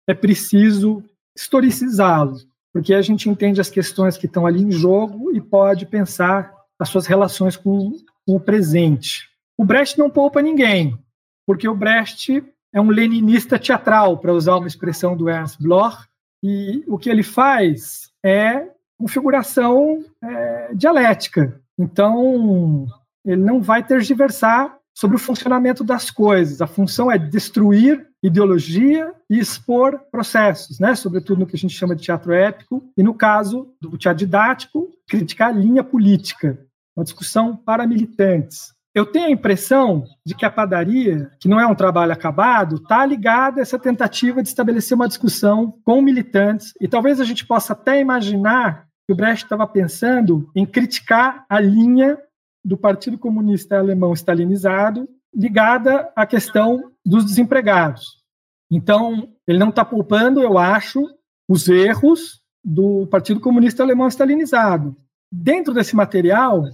é preciso historicizá-lo, porque a gente entende as questões que estão ali em jogo e pode pensar as suas relações com o presente. O Brecht não poupa ninguém, porque o Brecht é um leninista teatral, para usar uma expressão do Ernst Bloch, e o que ele faz é configuração é, dialética. Então, ele não vai tergiversar sobre o funcionamento das coisas. A função é destruir ideologia e expor processos, né? sobretudo no que a gente chama de teatro épico, e no caso do teatro didático, criticar a linha política, uma discussão para militantes. Eu tenho a impressão de que a padaria, que não é um trabalho acabado, está ligada a essa tentativa de estabelecer uma discussão com militantes, e talvez a gente possa até imaginar que o Brecht estava pensando em criticar a linha do Partido Comunista Alemão stalinizado ligada à questão dos desempregados. Então, ele não está poupando, eu acho, os erros do Partido Comunista Alemão Stalinizado. Dentro desse material,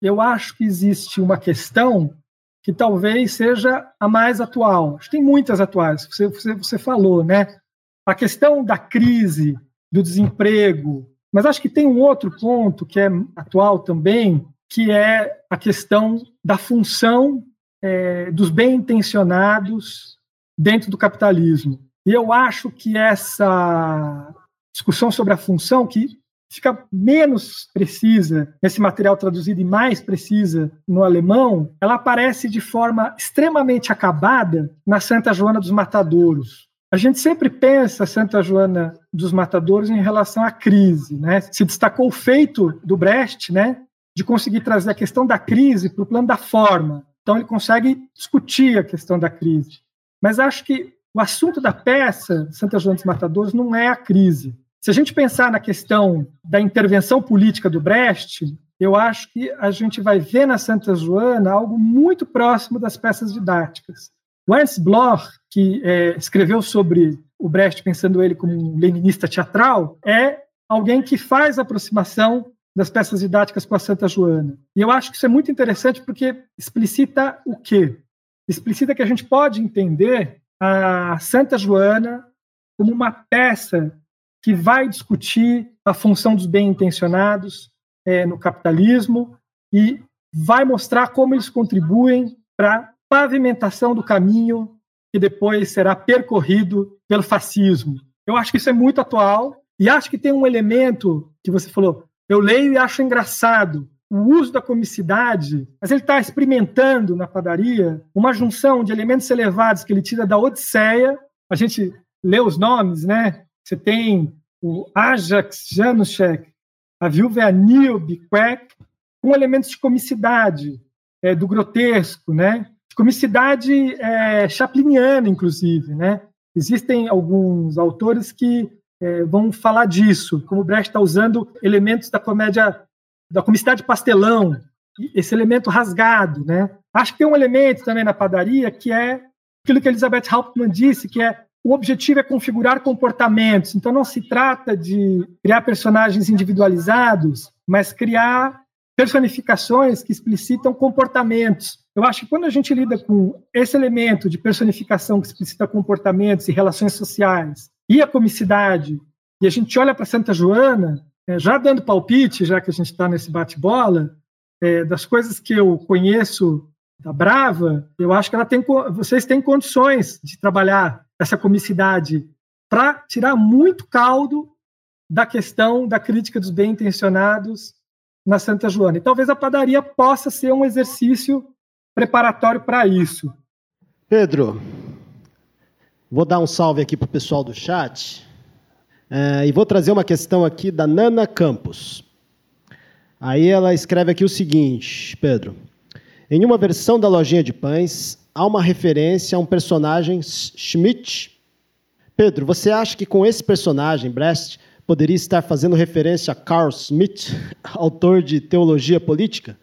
eu acho que existe uma questão que talvez seja a mais atual. Acho que tem muitas atuais, você, você, você falou, né? A questão da crise, do desemprego, mas acho que tem um outro ponto que é atual também, que é a questão da função é, dos bem intencionados dentro do capitalismo. E eu acho que essa discussão sobre a função, que fica menos precisa nesse material traduzido e mais precisa no alemão, ela aparece de forma extremamente acabada na Santa Joana dos Matadouros. A gente sempre pensa Santa Joana dos Matadouros em relação à crise, né? Se destacou o feito do Brecht, né, de conseguir trazer a questão da crise para o plano da forma. Então ele consegue discutir a questão da crise. Mas acho que o assunto da peça Santa Joana dos Matadores não é a crise. Se a gente pensar na questão da intervenção política do Brecht, eu acho que a gente vai ver na Santa Joana algo muito próximo das peças didáticas. O Ernst Bloch, que é, escreveu sobre o Brecht, pensando ele como um leninista teatral, é alguém que faz a aproximação das peças didáticas com a Santa Joana. E eu acho que isso é muito interessante porque explicita o quê? Explicita que a gente pode entender a Santa Joana como uma peça que vai discutir a função dos bem-intencionados é, no capitalismo e vai mostrar como eles contribuem para a pavimentação do caminho que depois será percorrido pelo fascismo. Eu acho que isso é muito atual e acho que tem um elemento que você falou, eu leio e acho engraçado o uso da comicidade, mas ele está experimentando na padaria uma junção de elementos elevados que ele tira da Odisseia. A gente lê os nomes, né? Você tem o Ajax Januszek, a viúva Anil Biquek, com elementos de comicidade, é, do grotesco, né? De comicidade é, chapliniana, inclusive, né? Existem alguns autores que é, vão falar disso, como Brecht está usando elementos da comédia da comicidade pastelão, esse elemento rasgado, né? Acho que tem um elemento também na padaria que é aquilo que Elizabeth Hauptmann disse, que é o objetivo é configurar comportamentos. Então não se trata de criar personagens individualizados, mas criar personificações que explicitam comportamentos. Eu acho que quando a gente lida com esse elemento de personificação que explicita comportamentos e relações sociais e a comicidade, e a gente olha para Santa Joana, é, já dando palpite, já que a gente está nesse bate-bola, é, das coisas que eu conheço da Brava, eu acho que ela tem, vocês têm condições de trabalhar essa comicidade para tirar muito caldo da questão da crítica dos bem-intencionados na Santa Joana. E talvez a padaria possa ser um exercício preparatório para isso. Pedro, vou dar um salve aqui para o pessoal do chat. É, e vou trazer uma questão aqui da Nana Campos. Aí ela escreve aqui o seguinte, Pedro. Em uma versão da lojinha de pães, há uma referência a um personagem Schmidt. Pedro, você acha que com esse personagem, Brecht, poderia estar fazendo referência a Carl Schmitt, autor de Teologia Política?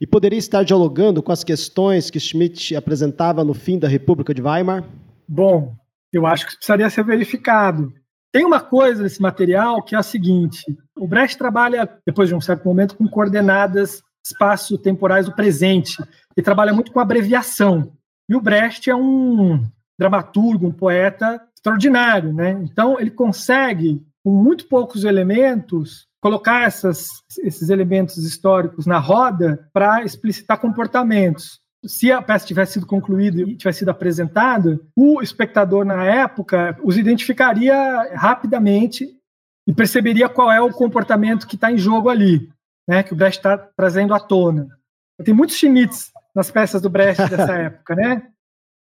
E poderia estar dialogando com as questões que Schmitt apresentava no fim da República de Weimar? Bom, eu acho que precisaria ser verificado. Tem uma coisa nesse material que é a seguinte: o Brecht trabalha, depois de um certo momento, com coordenadas espaço-temporais do presente, e trabalha muito com abreviação. E o Brecht é um dramaturgo, um poeta extraordinário, né? Então ele consegue, com muito poucos elementos, colocar essas, esses elementos históricos na roda para explicitar comportamentos se a peça tivesse sido concluída e tivesse sido apresentada, o espectador na época os identificaria rapidamente e perceberia qual é o comportamento que está em jogo ali, né, que o Brecht está trazendo à tona. Tem muitos Schmitz nas peças do Brecht dessa época, né?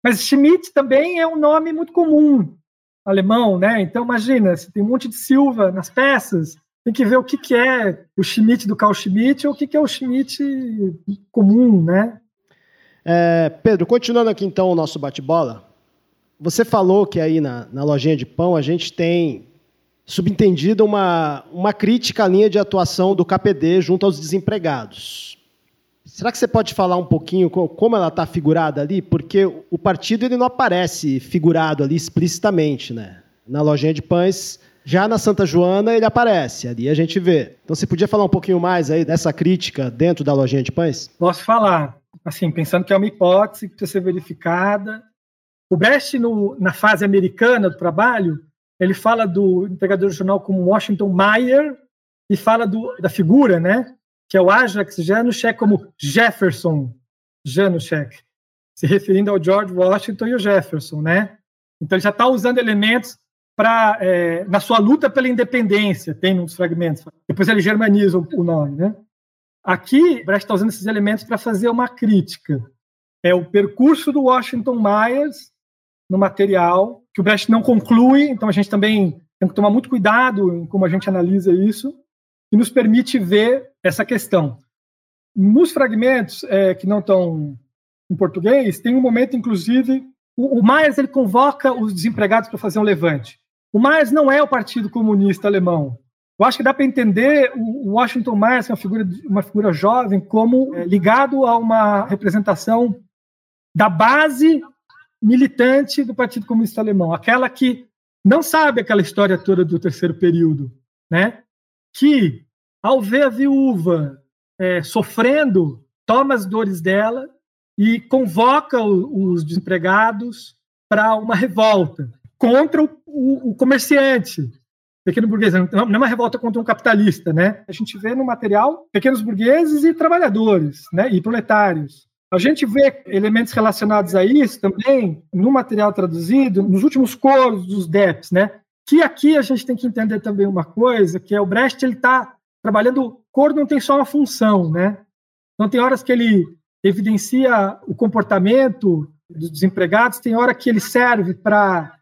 Mas Schmidt também é um nome muito comum alemão, né? Então imagina, se tem um monte de Silva nas peças, tem que ver o que, que é o Schmidt do Carl Schmidt ou o que, que é o Schmidt comum, né? É, Pedro, continuando aqui então o nosso bate-bola, você falou que aí na, na lojinha de pão a gente tem subentendido uma, uma crítica à linha de atuação do KPD junto aos desempregados. Será que você pode falar um pouquinho como ela está figurada ali? Porque o partido ele não aparece figurado ali explicitamente. Né? Na lojinha de pães, Já na Santa Joana ele aparece, ali a gente vê. Então você podia falar um pouquinho mais aí dessa crítica dentro da lojinha de pães? Posso falar. Assim, pensando que é uma hipótese que precisa ser verificada. O Brecht, no, na fase americana do trabalho, ele fala do entregador de jornal como Washington Meyer e fala do, da figura, né? Que é o Ajax Januszek como Jefferson Januszek, se referindo ao George Washington e o Jefferson, né? Então ele já está usando elementos para é, na sua luta pela independência, tem uns fragmentos. Depois ele germaniza o, o nome, né? Aqui, Brecht está usando esses elementos para fazer uma crítica. É o percurso do Washington Myers no material, que o Brecht não conclui, então a gente também tem que tomar muito cuidado em como a gente analisa isso, e nos permite ver essa questão. Nos fragmentos é, que não estão em português, tem um momento, inclusive, o, o Myers ele convoca os desempregados para fazer um levante. O Myers não é o Partido Comunista Alemão. Eu acho que dá para entender o Washington Myers, que é uma figura, uma figura jovem, como é, ligado a uma representação da base militante do Partido Comunista Alemão, aquela que não sabe aquela história toda do terceiro período, né? Que ao ver a viúva é, sofrendo, toma as dores dela e convoca o, os desempregados para uma revolta contra o, o, o comerciante, pequeno burguês, não é uma revolta contra um capitalista, né? A gente vê no material pequenos burgueses e trabalhadores, né? E proletários. A gente vê elementos relacionados a isso também no material traduzido, nos últimos coros dos DEPs, né? Que aqui a gente tem que entender também uma coisa, que é o Brecht ele está trabalhando cor não tem só uma função, né? Então tem horas que ele evidencia o comportamento dos desempregados, tem hora que ele serve para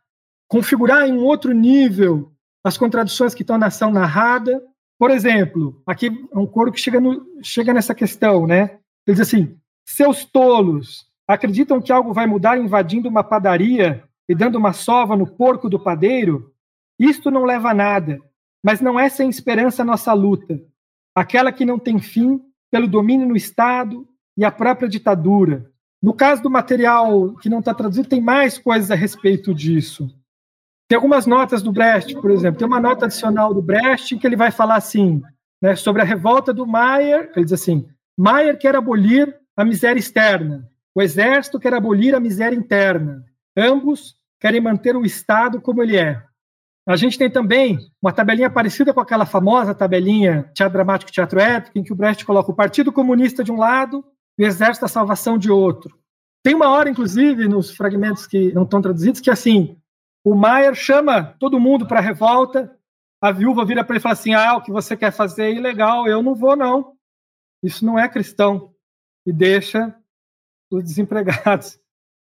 configurar em um outro nível as contradições que estão na ação narrada. Por exemplo, aqui é um coro que chega, no, chega nessa questão, né? Ele diz assim: seus tolos acreditam que algo vai mudar invadindo uma padaria e dando uma sova no porco do padeiro? Isto não leva a nada, mas não é sem esperança nossa luta, aquela que não tem fim pelo domínio no Estado e a própria ditadura. No caso do material que não está traduzido, tem mais coisas a respeito disso. Tem algumas notas do Brecht, por exemplo. Tem uma nota adicional do Brecht que ele vai falar assim, né, sobre a revolta do Maier. Ele diz assim: Maier quer abolir a miséria externa, o exército quer abolir a miséria interna. Ambos querem manter o Estado como ele é. A gente tem também uma tabelinha parecida com aquela famosa tabelinha Teatro Dramático Teatro Épico, em que o Brecht coloca o Partido Comunista de um lado e o Exército da Salvação de outro. Tem uma hora, inclusive, nos fragmentos que não estão traduzidos, que assim, o Maier chama todo mundo para a revolta. A viúva vira para ele e fala assim: Ah, o que você quer fazer é ilegal, eu não vou, não. Isso não é cristão. E deixa os desempregados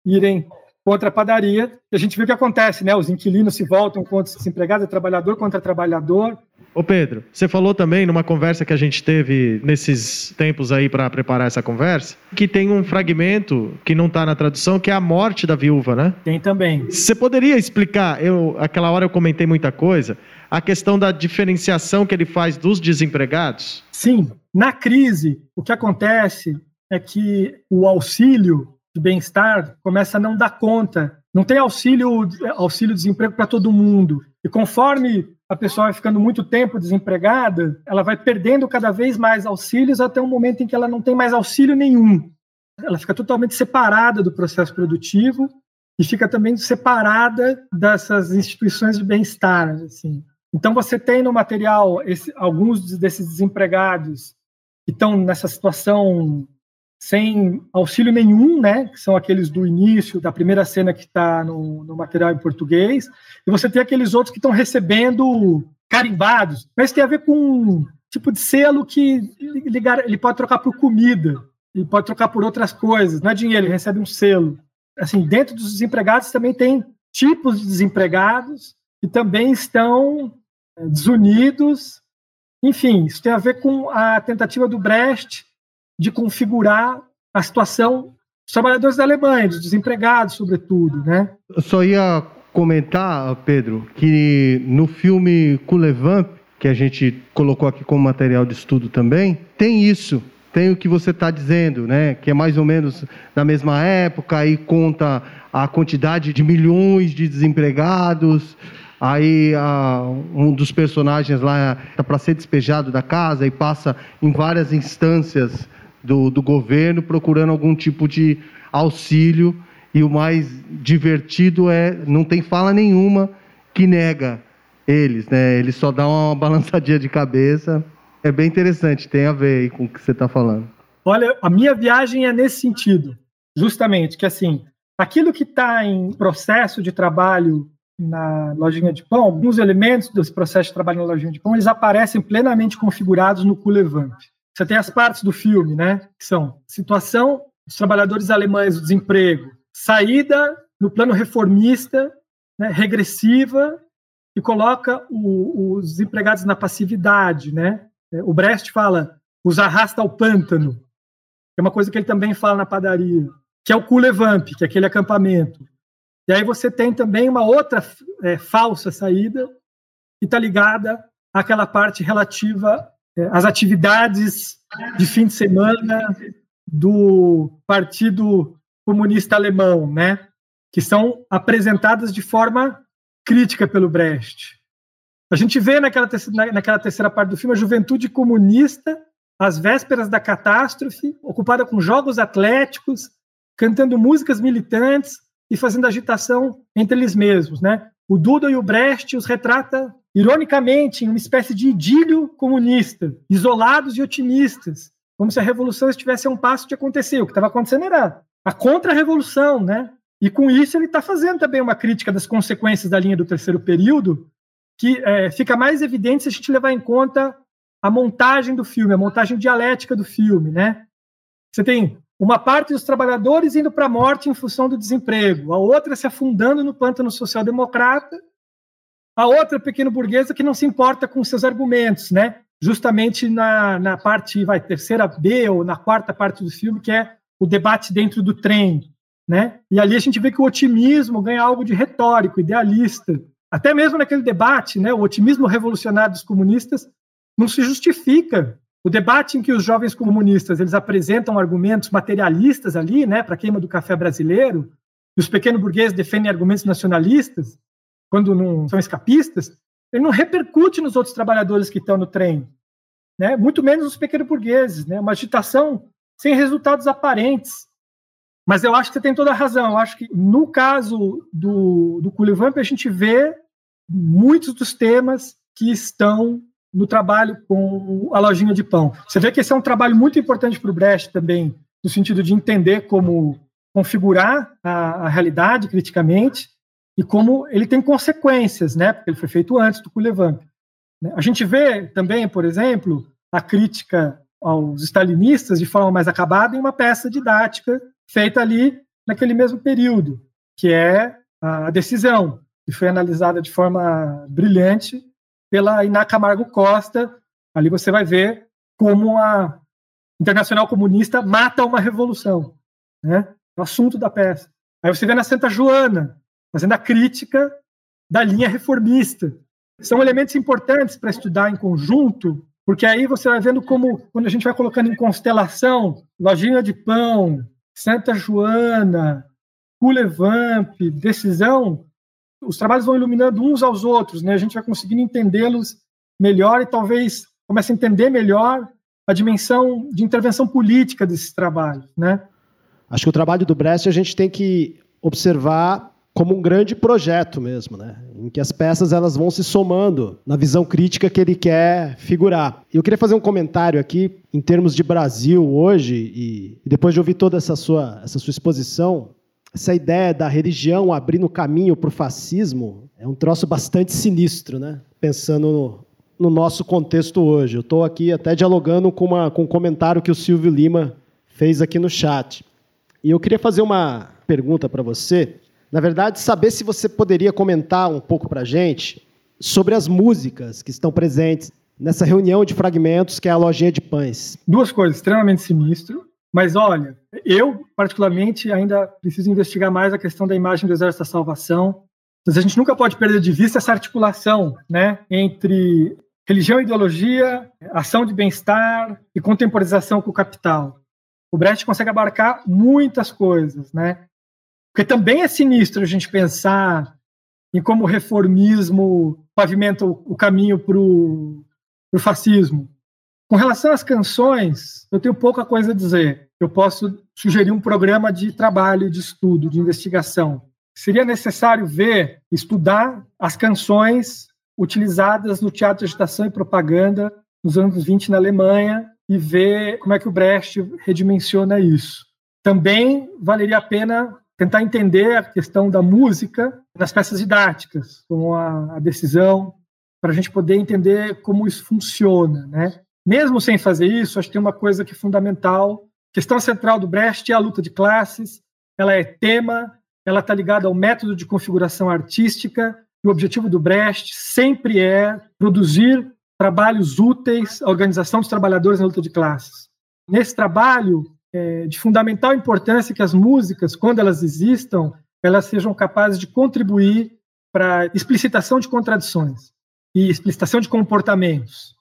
irem contra a padaria. E a gente vê o que acontece, né? Os inquilinos se voltam contra os desempregados, é trabalhador contra trabalhador. Ô Pedro, você falou também numa conversa que a gente teve nesses tempos aí para preparar essa conversa, que tem um fragmento que não está na tradução, que é a morte da viúva, né? Tem também. Você poderia explicar? Eu, aquela hora eu comentei muita coisa, a questão da diferenciação que ele faz dos desempregados? Sim. Na crise, o que acontece é que o auxílio de bem-estar começa a não dar conta. Não tem auxílio auxílio desemprego para todo mundo. E conforme a pessoa vai ficando muito tempo desempregada, ela vai perdendo cada vez mais auxílios até um momento em que ela não tem mais auxílio nenhum. Ela fica totalmente separada do processo produtivo e fica também separada dessas instituições de bem-estar. Assim. Então, você tem no material esse, alguns desses desempregados que estão nessa situação sem auxílio nenhum, né? Que são aqueles do início, da primeira cena que está no, no, material em português, e você tem aqueles outros que estão recebendo carimbados. Mas tem a ver com um tipo de selo que ele, pode trocar por comida, ele pode trocar por outras coisas, não é dinheiro, ele recebe um selo. Assim, dentro dos desempregados também tem tipos de desempregados que também estão eh, desunidos. Enfim, isso tem a ver com a tentativa do Brecht de configurar a situação dos trabalhadores da Alemanha, dos desempregados, sobretudo, né? Eu só ia comentar, Pedro, que no filme Culevamp, que a gente colocou aqui como material de estudo também, tem isso. Tem o que você está dizendo, né? Que é mais ou menos na mesma época, aí conta a quantidade de milhões de desempregados, Aí a, um dos personagens lá está para ser despejado da casa e passa em várias instâncias do, do governo procurando algum tipo de auxílio. E o mais divertido é não tem fala nenhuma que nega eles, né? Eles só dão uma balançadinha de cabeça. É bem interessante, tem a ver aí com o que você está falando. Olha, a minha viagem é nesse sentido, justamente, que assim, aquilo que está em processo de trabalho na lojinha de pão, alguns elementos desse processo de trabalho na lojinha de pão, eles aparecem plenamente configurados no Culevamp. Você tem as partes do filme, né, que são situação dos trabalhadores alemães do desemprego, saída no plano reformista, né, regressiva, que coloca o, os empregados na passividade, né? O Brecht fala, os arrasta ao pântano, é uma coisa que ele também fala na padaria, que é o Culevamp, que é aquele acampamento. E aí você tem também uma outra é, falsa saída, que está ligada àquela parte relativa é, às atividades de fim de semana do Partido Comunista Alemão, né? que são apresentadas de forma crítica pelo Brecht. A gente vê naquela terceira, naquela terceira parte do filme a juventude comunista, às vésperas da catástrofe, ocupada com jogos atléticos, cantando músicas militantes, e fazendo agitação entre eles mesmos. Né? O Duda e o Brecht os retrata, ironicamente, em uma espécie de idílio comunista, isolados e otimistas, como se a revolução estivesse a um passo de acontecer. O que estava acontecendo era a contra-revolução, né? E com isso ele está fazendo também uma crítica das consequências da linha do terceiro período, que é, fica mais evidente se a gente levar em conta a montagem do filme, a montagem dialética do filme, né? Você tem uma parte dos trabalhadores indo para a morte em função do desemprego, a outra se afundando no pântano social-democrata, a outra pequeno burguesa que não se importa com seus argumentos, né? Justamente na, na parte, vai, terceira B ou na quarta parte do filme, que é o debate dentro do trem, né? E ali a gente vê que o otimismo ganha algo de retórico, idealista. Até mesmo naquele debate, né, o otimismo revolucionário dos comunistas não se justifica o debate em que os jovens comunistas eles apresentam argumentos materialistas ali, né, para a queima do café brasileiro, e os pequenos burgueses defendem argumentos nacionalistas, quando não são escapistas, ele não repercute nos outros trabalhadores que estão no trem, né? Muito menos os pequenos burgueses, né? Uma agitação sem resultados aparentes. Mas eu acho que você tem toda a razão. Eu acho que no caso do, do Culivamp, a gente vê muitos dos temas que estão no trabalho com a lojinha de pão. Você vê que esse é um trabalho muito importante para o Brecht também, no sentido de entender como configurar a, a, realidade criticamente e como ele tem consequências, né? Porque ele foi feito antes do Culevamp. Né? A gente vê também, por exemplo, a crítica aos stalinistas de forma mais acabada em uma peça didática feita ali naquele mesmo período, que é a decisão, que foi analisada de forma brilhante pela Iná Camargo Costa. Ali você vai ver como a Internacional Comunista mata uma revolução, né? O assunto da peça. Aí você vê na Santa Joana, fazendo a crítica da linha reformista. São elementos importantes para estudar em conjunto, porque aí você vai vendo como, quando a gente vai colocando em constelação, Lojinha de Pão, Santa Joana, Culevamp, Decisão, os trabalhos vão iluminando uns aos outros, né? A gente vai conseguindo entendê-los melhor e talvez comece a entender melhor a dimensão de intervenção política desses trabalhos, né? Acho que o trabalho do Brecht a gente tem que observar como um grande projeto mesmo, né? Em que as peças elas vão se somando na visão crítica que ele quer figurar. Eu queria fazer um comentário aqui em termos de Brasil hoje e, depois de ouvir toda essa sua essa sua exposição, essa ideia da religião abrindo caminho para o fascismo é um troço bastante sinistro, né? Pensando no, no nosso contexto hoje. Eu estou aqui até dialogando com, uma, com um comentário que o Silvio Lima fez aqui no chat. E eu queria fazer uma pergunta para você. Na verdade, saber se você poderia comentar um pouco para a gente sobre as músicas que estão presentes nessa reunião de fragmentos que é a lojinha de pães. Duas coisas, extremamente sinistro. Mas olha, eu particularmente ainda preciso investigar mais a questão da imagem do Exército da Salvação. Mas a gente nunca pode perder de vista essa articulação, né, entre religião e ideologia, ação de bem-estar e contemporização com o capital. O Brecht consegue abarcar muitas coisas, né? Porque também é sinistro a gente pensar em como o reformismo pavimenta o caminho para o fascismo. Com relação às canções, eu tenho pouca coisa a dizer. Eu posso sugerir um programa de trabalho, de estudo, de investigação. Seria necessário ver, estudar as canções utilizadas no teatro de agitação e propaganda nos anos 20 na Alemanha e ver como é que o Brecht redimensiona isso. Também valeria a pena tentar entender a questão da música nas peças didáticas, com a, a decisão, para a gente poder entender como isso funciona, né? Mesmo sem fazer isso, acho que tem uma coisa que é fundamental. A questão central do Brecht é a luta de classes, ela é tema, ela está ligada ao método de configuração artística, e o objetivo do Brecht sempre é produzir trabalhos úteis à organização dos trabalhadores na luta de classes. Nesse trabalho, é de fundamental importância que as músicas, quando elas existam, elas sejam capazes de contribuir para explicitação de contradições e explicitação de comportamentos.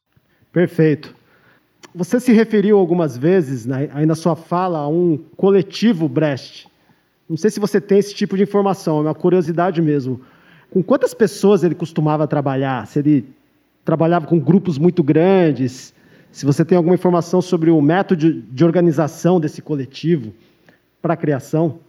Perfeito. Você se referiu algumas vezes né, aí na sua fala a um coletivo Brecht. Não sei se você tem esse tipo de informação, é uma curiosidade mesmo. Com quantas pessoas ele costumava trabalhar? Se ele trabalhava com grupos muito grandes? Se você tem alguma informação sobre o método de organização desse coletivo para a criação?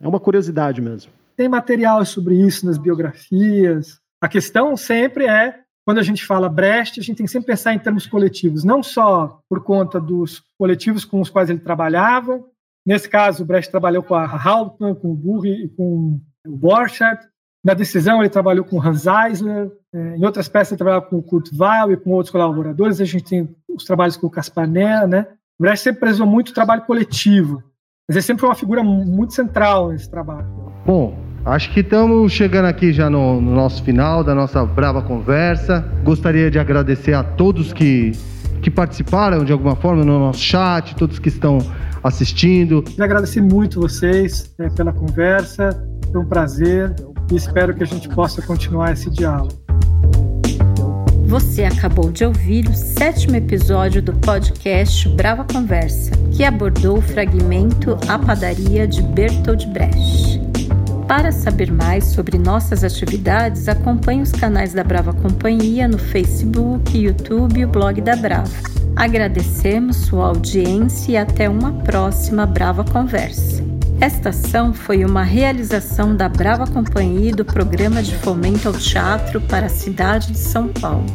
É uma curiosidade mesmo. Tem material sobre isso nas biografias. A questão sempre é, quando a gente fala Brecht, a gente tem que sempre pensar em termos coletivos, não só por conta dos coletivos com os quais ele trabalhava. Nesse caso, Brecht trabalhou com a Hauptmann, com o Burri e com o Borchardt. Na decisão, ele trabalhou com Hans Eisler, é, em outras peças, ele trabalhava com o Kurt Weill e com outros colaboradores. A gente tem os trabalhos com o Caspaner, né? O Brecht sempre prezou muito o trabalho coletivo, mas ele sempre foi uma figura muito central nesse trabalho. Bom, acho que estamos chegando aqui já no, no nosso final da nossa brava conversa. Gostaria de agradecer a todos que, que participaram de alguma forma no nosso chat, todos que estão assistindo. Queria agradecer muito vocês é, pela conversa, foi um prazer e espero que a gente possa continuar esse diálogo. Você acabou de ouvir o sétimo episódio do podcast Brava Conversa, que abordou o fragmento A Padaria de Bertold Brecht. Para saber mais sobre nossas atividades, acompanhe os canais da Brava Companhia no Facebook, YouTube e o blog da Brava. Agradecemos sua audiência e até uma próxima Brava Conversa. Esta ação foi uma realização da Brava Companhia e do Programa de Fomento ao Teatro para a cidade de São Paulo.